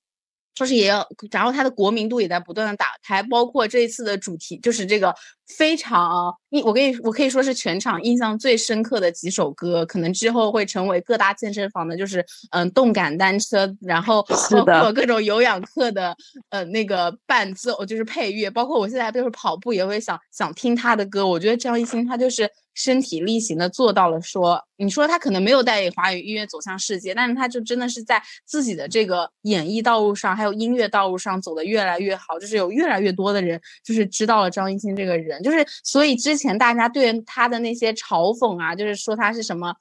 说是也要，然后它的国民度也在不断的打开，包括这一次的主题就是这个非常印，我跟你我可以说是全场印象最深刻的几首歌，可能之后会成为各大健身房的，就是嗯动感单车，然后包括各种有氧课的呃那个伴奏，就是配乐，包括我现在就是跑步也会想想听他的歌，我觉得张艺兴他就是身体力行的做到了说，你说他可能没有带领华语音乐走向世界，但是他就真的是在自己的这个演艺道路上，还有音乐道路上走得越来越好，就是有越来越多的人就是知道了张艺兴这个人，就是所以之前大家对他的那些嘲讽啊，就是说他是什么。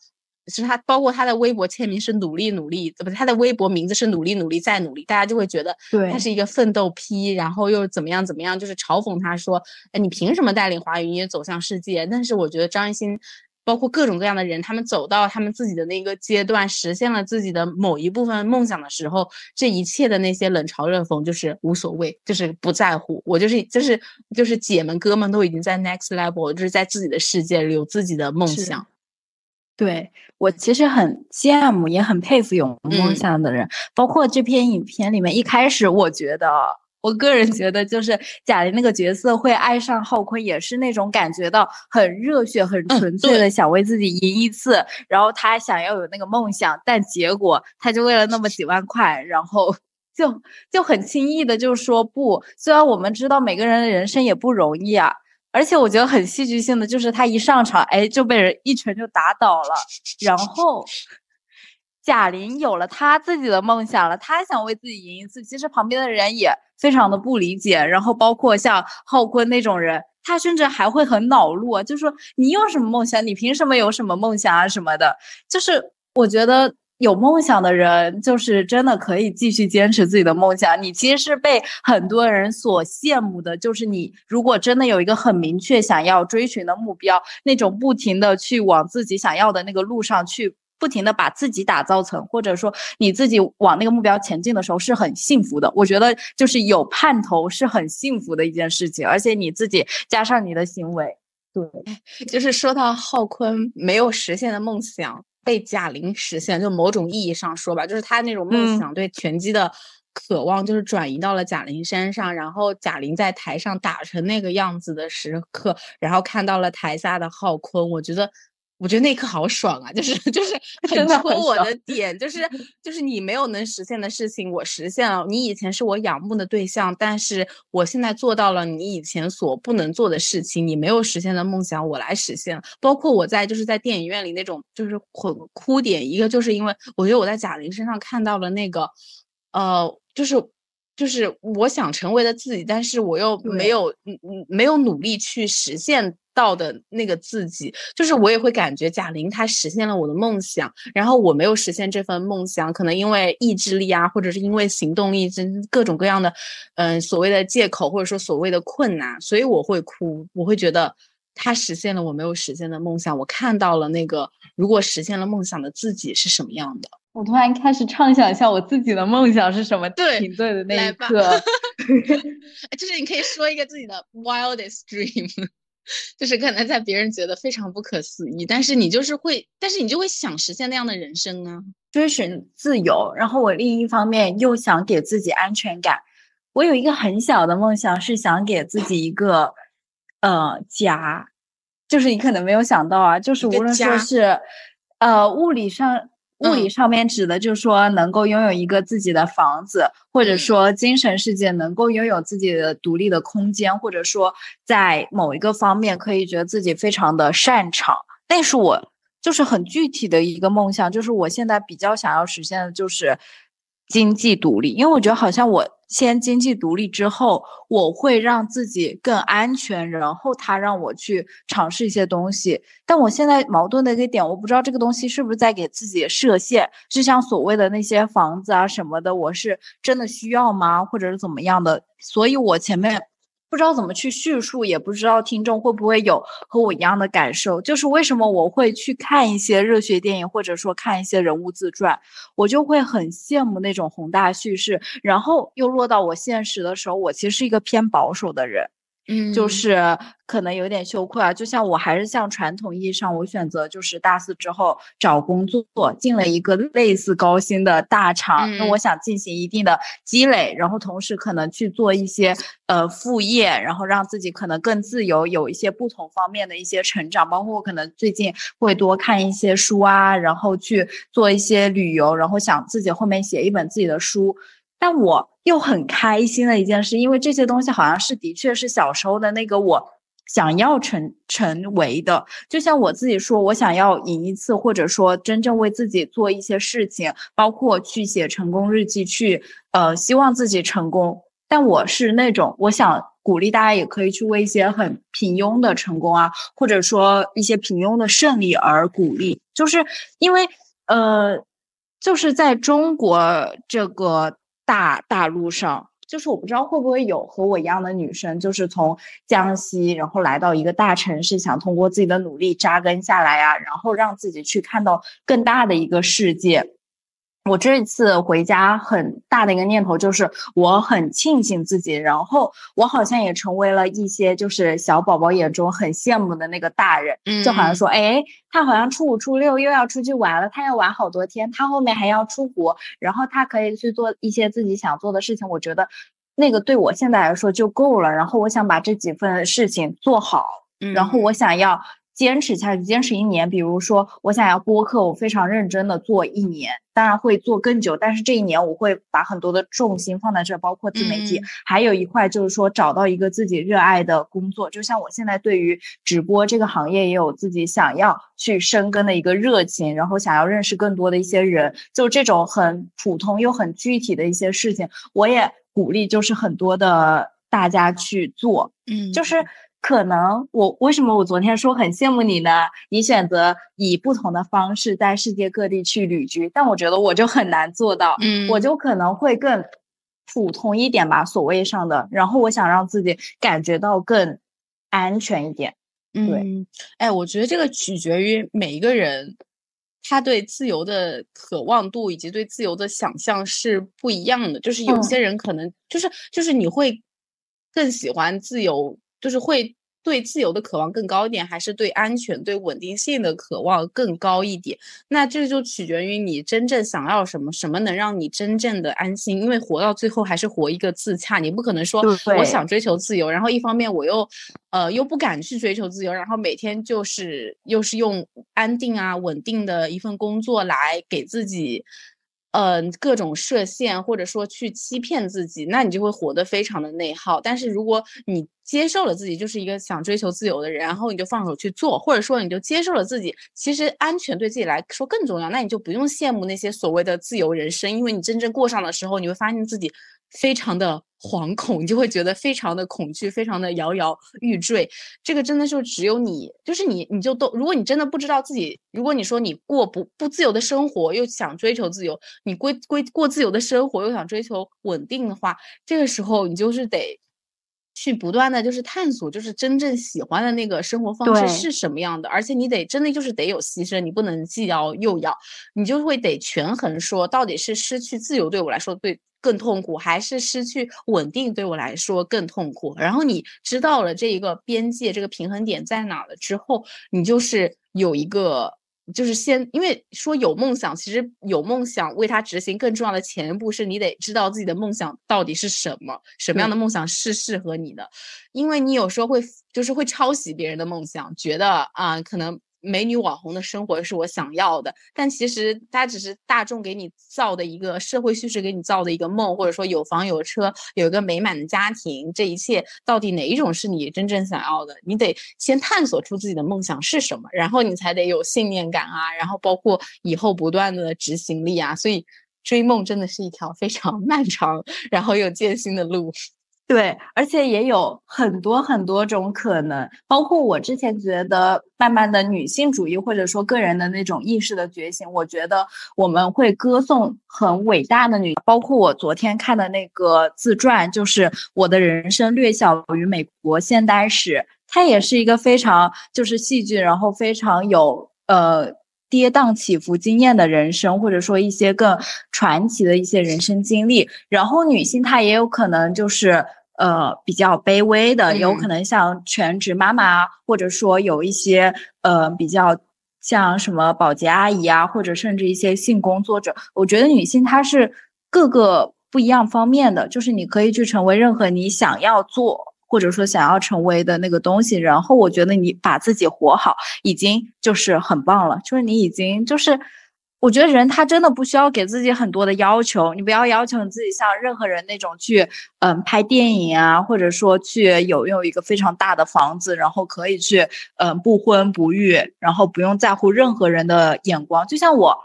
是他，包括他的微博签名是努力努力，呃不他的微博名字是努力努力再努力，大家就会觉得对他是一个奋斗批，然后又怎么样怎么样，就是嘲讽他说，哎，你凭什么带领华语音乐走向世界？但是我觉得张艺兴，包括各种各样的人，他们走到他们自己的那个阶段，实现了自己的某一部分梦想的时候，这一切的那些冷嘲热讽就是无所谓，就是不在乎。我就是就是就是姐们哥们都已经在 next level，就是在自己的世界里有自己的梦想。对我其实很羡慕，也很佩服有梦嗯想的人。包括这篇影片里面，一开始我觉得，我个人觉得，就是贾玲那个角色会爱上浩坤，也是那种感觉到很热血、很嗯纯粹的想为自己赢一次，然后他想要有那个梦想，但结果他就为了那么几万块，然后 就就很轻易的就说不。虽然我们知道每个人的人生也不容易啊，而且我觉得很戏剧性的就是他一上场，哎，就被人一拳就打倒了，然后。贾玲有了她自己的梦想了，她想为自己赢一次。其实旁边的人也非常的不理解，然后包括像浩坤那种人，他甚至还会很恼怒啊，就说你有什么梦想？你凭什么有什么梦想啊什么的？就是我觉得有梦想的人，就是真的可以继续坚持自己的梦想。你其实是被很多人所羡慕的，就是你如果真的有一个很明确想要追寻的目标，那种不停的去往自己想要的那个路上去。不停的把自己打造成，或者说你自己往那个目标前进的时候是很幸福的。我觉得就是有盼头是很幸福的一件事情，而且你自己加上你的行为，对，就是说到浩坤没有实现的梦想被贾玲实现，就某种意义上说吧，就是他那种梦想对拳击的渴望，就是转移到了贾玲身上。然后贾玲在台上打成那个样子的时刻，然后看到了台下的浩坤，我觉得。我觉得那一刻好爽啊，就是就是很戳我的点，就是就是你没有能实现的事情，我实现了。你以前是我仰慕的对象，但是我现在做到了你以前所不能做的事情，你没有实现的梦想，我来实现。包括我在就是在电影院里那种就是哭哭点，一个就是因为我觉得我在贾玲身上看到了那个，呃，就是就是我想成为的自己，但是我又没有嗯嗯没有努力去实现。到的那个自己，就是我也会感觉贾玲她实现了我的梦想，然后我没有实现这份梦想，可能因为意志力啊，或者是因为行动力，真各种各样的，嗯，所谓的借口或者说所谓的困难，所以我会哭，我会觉得她实现了我没有实现的梦想，我看到了那个如果实现了梦想的自己是什么样的。我突然开始畅想一下我自己的梦想是什么，对，挺对的那一刻，就是你可以说一个自己的 wildest dream。就是可能在别人觉得非常不可思议，但是你就是会，但是你就会想实现那样的人生啊，追寻自由。然后我另一方面又想给自己安全感。我有一个很小的梦想，是想给自己一个呃家，就是你可能没有想到啊，就是无论说是呃物理上。物理上面指的就是说能够拥有一个自己的房子，或者说精神世界能够拥有自己的独立的空间，或者说在某一个方面可以觉得自己非常的擅长。但是我就是很具体的一个梦想，就是我现在比较想要实现的就是经济独立，因为我觉得好像我。先经济独立之后，我会让自己更安全，然后他让我去尝试一些东西。但我现在矛盾的一个点，我不知道这个东西是不是在给自己设限，就像所谓的那些房子啊什么的，我是真的需要吗？或者是怎么样的？所以我前面。不知道怎么去叙述，也不知道听众会不会有和我一样的感受。就是为什么我会去看一些热血电影，或者说看一些人物自传，我就会很羡慕那种宏大叙事。然后又落到我现实的时候，我其实是一个偏保守的人。嗯，就是可能有点羞愧啊。就像我还是像传统意义上，我选择就是大四之后找工作，进了一个类似高薪的大厂。那我想进行一定的积累，然后同时可能去做一些呃副业，然后让自己可能更自由，有一些不同方面的一些成长。包括我可能最近会多看一些书啊，然后去做一些旅游，然后想自己后面写一本自己的书。但我又很开心的一件事，因为这些东西好像是的确是小时候的那个我想要成成为的。就像我自己说，我想要赢一次，或者说真正为自己做一些事情，包括去写成功日记，去呃希望自己成功。但我是那种，我想鼓励大家也可以去为一些很平庸的成功啊，或者说一些平庸的胜利而鼓励，就是因为呃，就是在中国这个。大大陆上，就是我不知道会不会有和我一样的女生，就是从江西，然后来到一个大城市，想通过自己的努力扎根下来呀，然后让自己去看到更大的一个世界。我这一次回家很大的一个念头就是，我很庆幸自己，然后我好像也成为了一些就是小宝宝眼中很羡慕的那个大人，就好像说，哎，他好像初五初六又要出去玩了，他要玩好多天，他后面还要出国，然后他可以去做一些自己想做的事情。我觉得那个对我现在来说就够了，然后我想把这几份事情做好，然后我想要。坚持下去，坚持一年。比如说，我想要播客，我非常认真的做一年，当然会做更久，但是这一年我会把很多的重心放在这，包括自媒体，嗯还有一块就是说找到一个自己热爱的工作。就像我现在对于直播这个行业也有自己想要去深耕的一个热情，然后想要认识更多的一些人，就这种很普通又很具体的一些事情，我也鼓励就是很多的大家去做。嗯就是可能我为什么我昨天说很羡慕你呢？你选择以不同的方式在世界各地去旅居，但我觉得我就很难做到，嗯我就可能会更普通一点吧，所谓上的。然后我想让自己感觉到更安全一点。对嗯，哎，我觉得这个取决于每一个人，他对自由的渴望度以及对自由的想象是不一样的。就是有嗯些人可能就是就是你会更喜欢自由，就是会对自由的渴望更高一点，还是对安全、对稳定性的渴望更高一点？那这就取决于你真正想要什么，什么能让你真正的安心。因为活到最后还是活一个自洽，你不可能说我想追求自由，然后一方面我又呃又不敢去追求自由，然后每天就是又是用安定啊稳定的一份工作来给自己。呃，各种设限，或者说去欺骗自己，那你就会活得非常的内耗。但是如果你接受了自己就是一个想追求自由的人，然后你就放手去做，或者说你就接受了自己，其实安全对自己来说更重要，那你就不用羡慕那些所谓的自由人生，因为你真正过上的时候，你会发现自己非常的惶恐，你就会觉得非常的恐惧，非常的摇摇欲坠。这个真的就只有你，就是你，你就都，如果你真的不知道自己，如果你说你过不不自由的生活，又想追求自由，你归归过自由的生活，又想追求稳定的话，这个时候你就是得去不断的就是探索，就是真正喜欢的那个生活方式是什么样的，而且你得真的就是得有牺牲，你不能既要又要，你就会得权衡说，到底是失去自由对我来说对更痛苦，还是失去稳定对我来说更痛苦？然后你知道了这一个边界，这个平衡点在哪了之后，你就是有一个。就是先，因为说有梦想，其实有梦想为他执行更重要的前一步是你得知道自己的梦想到底是什么，什么样的梦想是适合你的。因为你有时候会就是会抄袭别人的梦想，觉得啊、可能美女网红的生活是我想要的，但其实它只是大众给你造的一个社会叙事给你造的一个梦，或者说有房有车，有一个美满的家庭，这一切到底哪一种是你真正想要的？你得先探索出自己的梦想是什么，然后你才得有信念感啊，然后包括以后不断的执行力啊，所以。追梦真的是一条非常 漫长，然后又艰辛的路。对，而且也有很多很多种可能，包括我之前觉得慢慢的女性主义或者说个人的那种意识的觉醒，我觉得我们会歌颂很伟大的女，包括我昨天看的那个自传，就是《我的人生略小于美国现代史》，它也是一个非常就是戏剧，然后非常有呃。跌宕起伏经验的人生，或者说一些更传奇的一些人生经历，然后女性她也有可能就是呃比较卑微的，有嗯可能像全职妈妈啊，或者说有一些呃比较像什么保洁阿姨啊，或者甚至一些性工作者。我觉得女性她是各个不一样方面的，就是你可以去成为任何你想要做。或者说想要成为的那个东西，然后我觉得你把自己活好，已经就是很棒了。就是你已经就是，我觉得人他真的不需要给自己很多的要求，你不要要求你自己像任何人那种去，嗯，拍电影啊，或者说去有拥有一个非常大的房子，然后可以去，嗯，不婚不育，然后不用在乎任何人的眼光。就像我，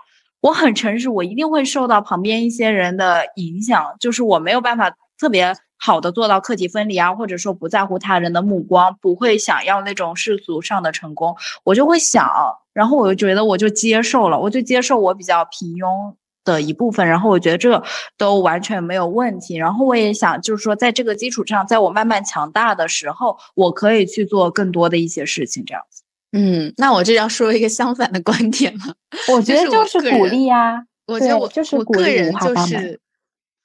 我很诚实，我一定会受到旁边一些人的影响，就是我没有办法特别。好的做到课题分离啊，或者说不在乎他人的目光，不会想要那种世俗上的成功，我就会想，然后我就觉得我就接受了，我就接受我比较平庸的一部分，然后我觉得这个都完全没有问题。然后我也想，就是说在这个基础上，在我慢慢强大的时候，我可以去做更多的一些事情，这样子。嗯，那我这要说一个相反的观点了。我觉得就是鼓励呀、我觉得我就是我个人就是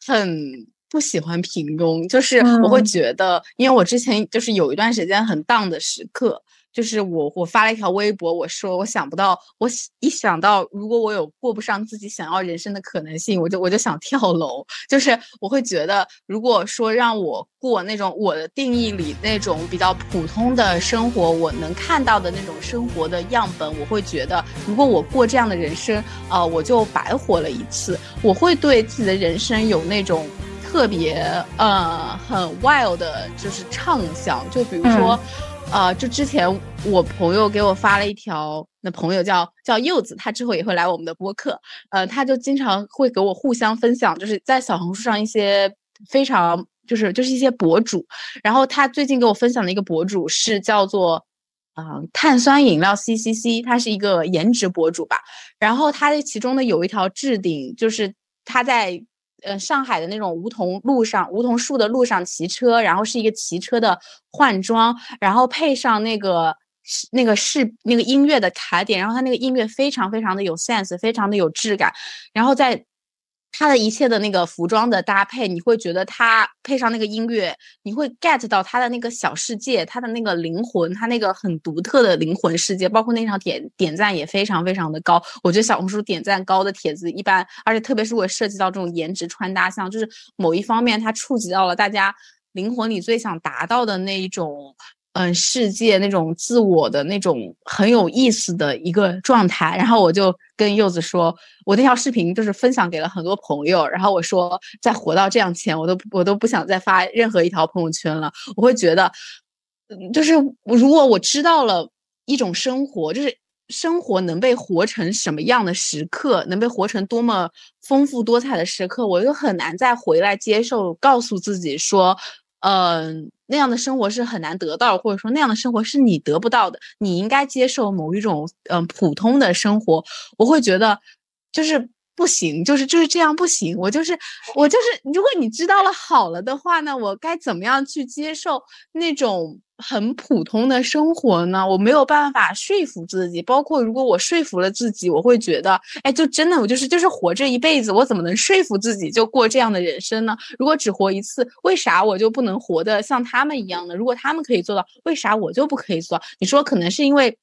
很不喜欢平庸，就是我会觉得，因为我之前就是有一段时间很 down 的时刻。就是我，我发了一条微博，我说我想不到，我一想到如果我有过不上自己想要人生的可能性，我就我就想跳楼。就是我会觉得，如果说让我过那种我的定义里那种比较普通的生活，我能看到的那种生活的样本，我会觉得，如果我过这样的人生，呃，我就白活了一次。我会对自己的人生有那种特别呃很 wild 的，就是畅想。就比如说。呃，就之前我朋友给我发了一条，那朋友叫叫柚子，他之后也会来我们的播客。呃，他就经常会给我互相分享，就是在小红书上一些非常就是就是一些博主。然后他最近给我分享的一个博主是叫做啊碳酸饮料 C C C，他是一个颜值博主吧。然后他的其中的有一条置顶，就是他在。呃，上海的那种梧桐路上，梧桐树的路上骑车，然后是一个骑车的换装，然后配上那个那个是那个音乐的卡点，然后他那个音乐非常非常的有 sense，非常的有质感，然后在。他的一切的那个服装的搭配，你会觉得他配上那个音乐，你会 get 到他的那个小世界，他的那个灵魂，他那个很独特的灵魂世界。包括那场点点赞也非常非常的高。我觉得小红书点赞高的帖子一般，而且特别是我涉及到这种颜值穿搭，像就是某一方面，它触及到了大家灵魂里最想达到的那一种。嗯，世界那种自我的那种很有意思的一个状态，然后我就跟柚子说，我那条视频就是分享给了很多朋友，然后我说，在活到这样前，我都我都不想再发任何一条朋友圈了。我会觉得，就是如果我知道了一种生活，就是生活能被活成什么样的时刻，能被活成多么丰富多彩的时刻，我就很难再回来接受，告诉自己说。嗯，那样的生活是很难得到，或者说那样的生活是你得不到的。你应该接受某一种嗯普通的生活。我会觉得，就是不行，就是就是这样不行。我就是我就是，如果你知道了好了的话呢，我该怎么样去接受那种？很普通的生活呢，我没有办法说服自己。包括如果我说服了自己，我会觉得，哎，就真的我就是就是活这一辈子，我怎么能说服自己就过这样的人生呢？如果只活一次，为啥我就不能活得像他们一样呢？如果他们可以做到，为啥我就不可以做？你说可能是因为。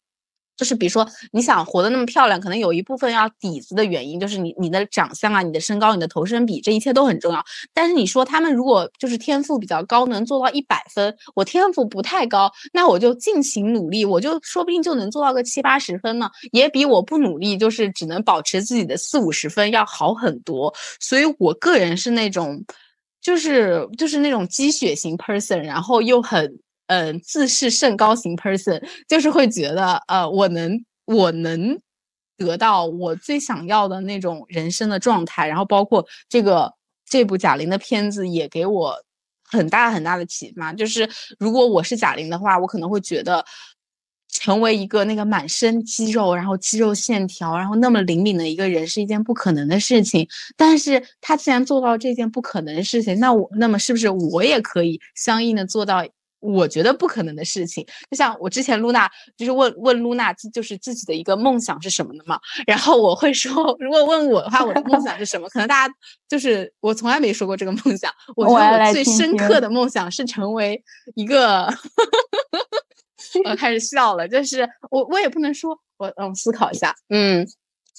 就是比如说，你想活得那么漂亮，可能有一部分要底子的原因，就是你你的长相啊，你的身高，你的头身比，这一切都很重要。但是你说他们如果就是天赋比较高，能做到一百分，我天赋不太高，那我就尽情努力，我就说不定就能做到个七八十分呢，也比我不努力，就是只能保持自己的四五十分要好很多。所以我个人是那种，就是就是那种积雪型 person，然后又很。嗯，自视甚高型 person 就是会觉得，呃，我能，我能得到我最想要的那种人生的状态，然后包括这个这部贾玲的片子也给我很大很大的启发。就是如果我是贾玲的话，我可能会觉得，成为一个那个满身肌肉，然后肌肉线条，然后那么灵敏的一个人是一件不可能的事情。但是他既然做到这件不可能的事情，那我那么是不是我也可以相应的做到？我觉得不可能的事情，就像我之前露娜就是问问露娜，就是自己的一个梦想是什么的嘛。然后我会说，如果问我的话，我的梦想是什么？可能大家就是我从来没说过这个梦想。我觉得我最深刻的梦想是成为一个，我开始笑了。就是我我也不能说，我嗯思考一下，嗯，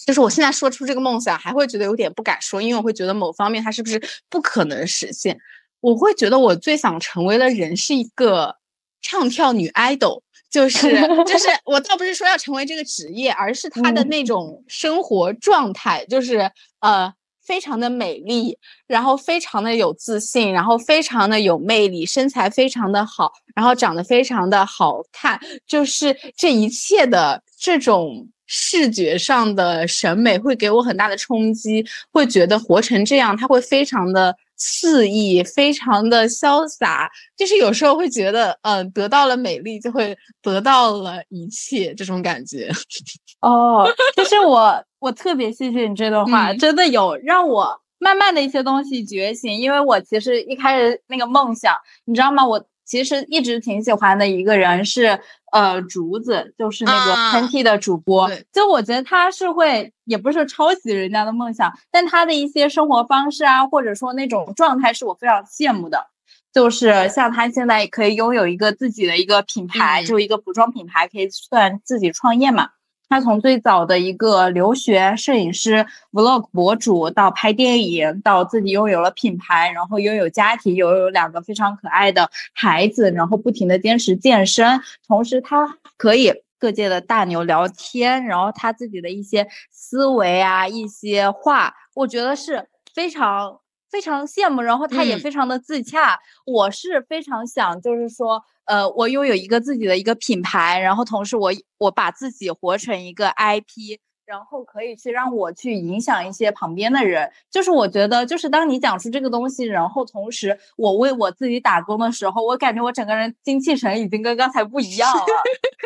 就是我现在说出这个梦想，还会觉得有点不敢说，因为我会觉得某方面它是不是不可能实现。我会觉得我最想成为的人是一个唱跳女 idol，就是就是 我倒不是说要成为这个职业，而是她的那种生活状态，就是呃非常的美丽，然后非常的有自信，然后非常的有魅力，身材非常的好，然后长得非常的好看，就是这一切的这种视觉上的审美会给我很大的冲击，会觉得活成这样，他会非常的。肆意，非常的潇洒，就是有时候会觉得，嗯，得到了美丽，就会得到了一切，这种感觉。哦，就是我，我特别谢谢你这段话，真的有让我慢慢的一些东西觉醒。因为我其实一开始那个梦想，你知道吗？我其实一直挺喜欢的一个人是呃竹子，就是那个啊喷嚏的主播。对就我觉得他是会，也不是说抄袭人家的梦想，但他的一些生活方式啊，或者说那种状态，是我非常羡慕的。就是像他现在可以拥有一个自己的一个品牌，嗯就一个服装品牌，可以算自己创业嘛。他从最早的一个留学摄影师、vlog 博主，到拍电影，到自己拥有了品牌，然后拥有家庭，拥有两个非常可爱的孩子，然后不停的坚持健身，同时他可以各界的大牛聊天，然后他自己的一些思维啊，一些话，我觉得是非常非常羡慕，然后他也嗯非常的自洽。我是非常想，就是说，呃，我拥有一个自己的一个品牌，然后同时我我把自己活成一个 IP。然后可以去让我去影响一些旁边的人，就是我觉得，就是当你讲出这个东西，然后同时我为我自己打工的时候，我感觉我整个人精气神已经跟刚才不一样了。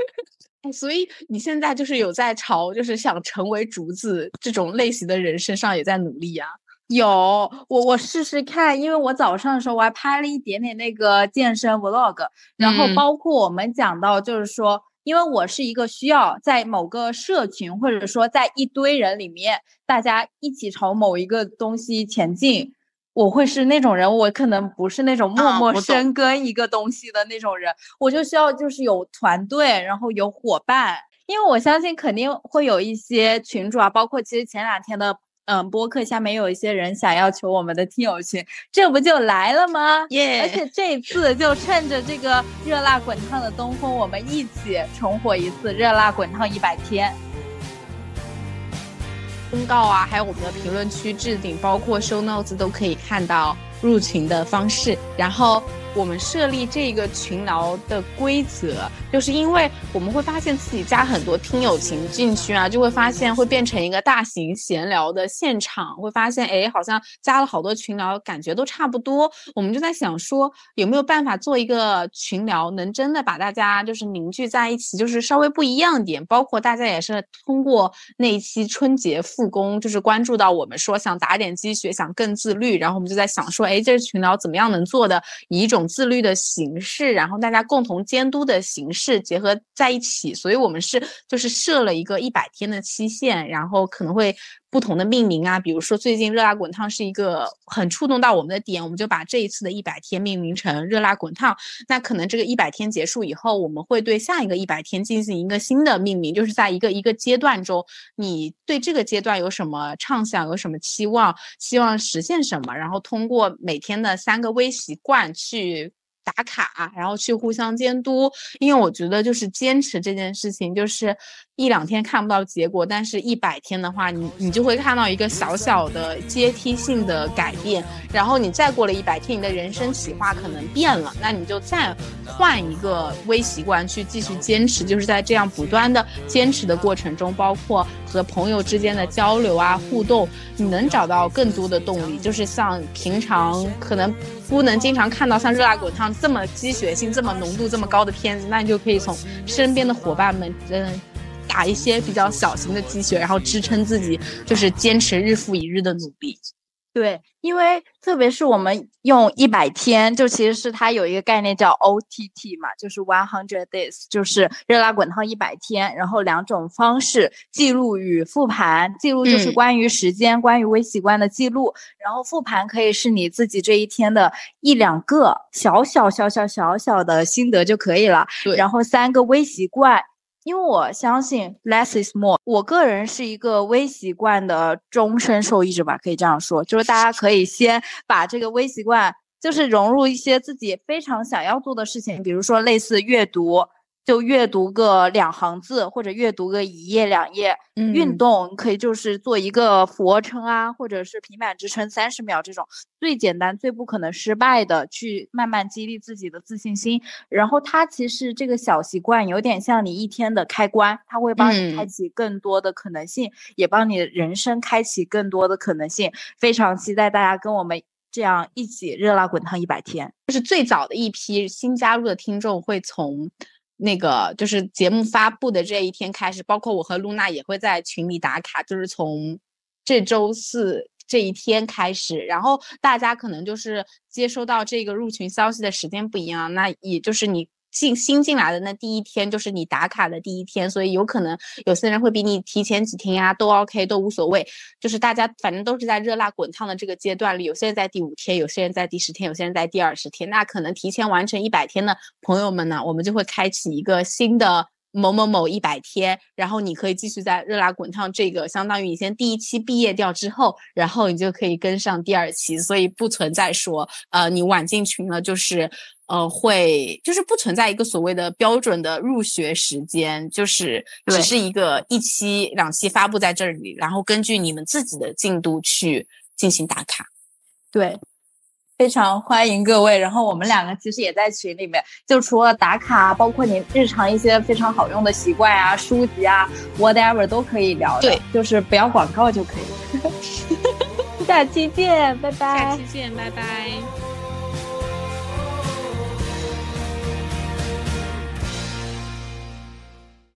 哎，所以你现在就是有在朝就是想成为竹子这种类型的人身上也在努力呀、有，我我试试看，因为我早上的时候我还拍了一点点那个健身 vlog，然后嗯。包括我们讲到就是说，因为我是一个需要在某个社群或者说在一堆人里面，大家一起朝某一个东西前进。我会是那种人，我可能不是那种默默啊我懂。深耕一个东西的那种人，我就需要就是有团队，然后有伙伴，因为我相信肯定会有一些群主啊，包括其实前两天的嗯播客下面有一些人想要求我们的听友群，这不就来了吗？耶而且这次就趁着这个热辣滚烫的东风，我们一起重火一次热辣滚烫一百天。公告啊，还有我们的评论区置顶，包括 show notes 都可以看到入群的方式。然后我们设立这个群聊的规则，就是因为我们会发现自己加很多听友群进去啊，就会发现会变成一个大型闲聊的现场，会发现哎，好像加了好多群聊，感觉都差不多。我们就在想说，有没有办法做一个群聊，能真的把大家就是凝聚在一起，就是稍微不一样点。包括大家也是通过那一期春节复工，就是关注到我们说想打点鸡血，想更自律，然后我们就在想说，哎，这群聊怎么样能做的以一种自律的形式，然后大家共同监督的形式结合在一起。所以我们是就是设了一个一百天的期限，然后可能会。不同的命名啊，比如说最近热辣滚烫是一个很触动到我们的点，我们就把这一次的一百天命名成热辣滚烫。那可能这个一百天结束以后，我们会对下一个一百天进行一个新的命名，就是在一个一个阶段中，你对这个阶段有什么畅想，有什么期望，希望实现什么，然后通过每天的三个微习惯去。打卡，然后去互相监督，因为我觉得就是坚持这件事情，就是一两天看不到结果，但是一百天的话，你你就会看到一个小小的阶梯性的改变，然后你再过了一百天，你的人生企划可能变了，那你就再换一个微习惯去继续坚持，就是在这样不断的坚持的过程中，包括和朋友之间的交流啊、互动，你能找到更多的动力，就是像平常可能不能经常看到像热辣滚烫这么鸡血性、这么浓度这么高的片子，那你就可以从身边的伙伴们，嗯。打一些比较小型的鸡血，然后支撑自己，就是坚持日复一日的努力。对，因为特别是我们用一百天，就其实是它有一个概念叫 OTT 嘛，就是 one hundred days，就是热辣滚烫一百天，然后两种方式，记录与复盘。记录就是嗯关于时间、关于微习惯的记录，然后复盘可以是你自己这一天的一两个小小小小小小的心得就可以了。对然后三个微习惯。因为我相信 less is more，我个人是一个微习惯的终身受益者吧，可以这样说，就是大家可以先把这个微习惯，就是融入一些自己非常想要做的事情，比如说类似阅读，就阅读个两行字，或者阅读个一页两页。运嗯动可以就是做一个俯卧撑啊，或者是平板支撑三十秒这种最简单、最不可能失败的，去慢慢激励自己的自信心。然后它其实这个小习惯有点像你一天的开关，它会帮你开嗯启更多的可能性，也帮你人生开启更多的可能性。非常期待大家跟我们这样一起热辣滚烫一百天。就是最早的一批新加入的听众会从那个就是节目发布的这一天开始，包括我和露娜也会在群里打卡，就是从这周四。这一天开始，然后大家可能就是接收到这个入群消息的时间不一样，那也就是你。进新进来的那第一天就是你打卡的第一天，所以有可能有些人会比你提前几天呀，都 OK 都无所谓。就是大家反正都是在热辣滚烫的这个阶段里，有些人在第五天，有些人在第十天，有些人在第二十天。那可能提前完成一百天的朋友们呢，我们就会开启一个新的某某某一百天，然后你可以继续在热辣滚烫这个，相当于你先第一期毕业掉之后，然后你就可以跟上第二期，所以不存在说呃你晚进群了就是。呃，会就是不存在一个所谓的标准的入学时间，就是只是一个一期两期发布在这里，然后根据你们自己的进度去进行打卡。对，非常欢迎各位。然后我们两个其实也在群里面，就除了打卡，包括你日常一些非常好用的习惯啊、书籍啊，whatever 都可以聊的。对，就是不要广告就可以。下期见，拜拜。下期见，拜拜。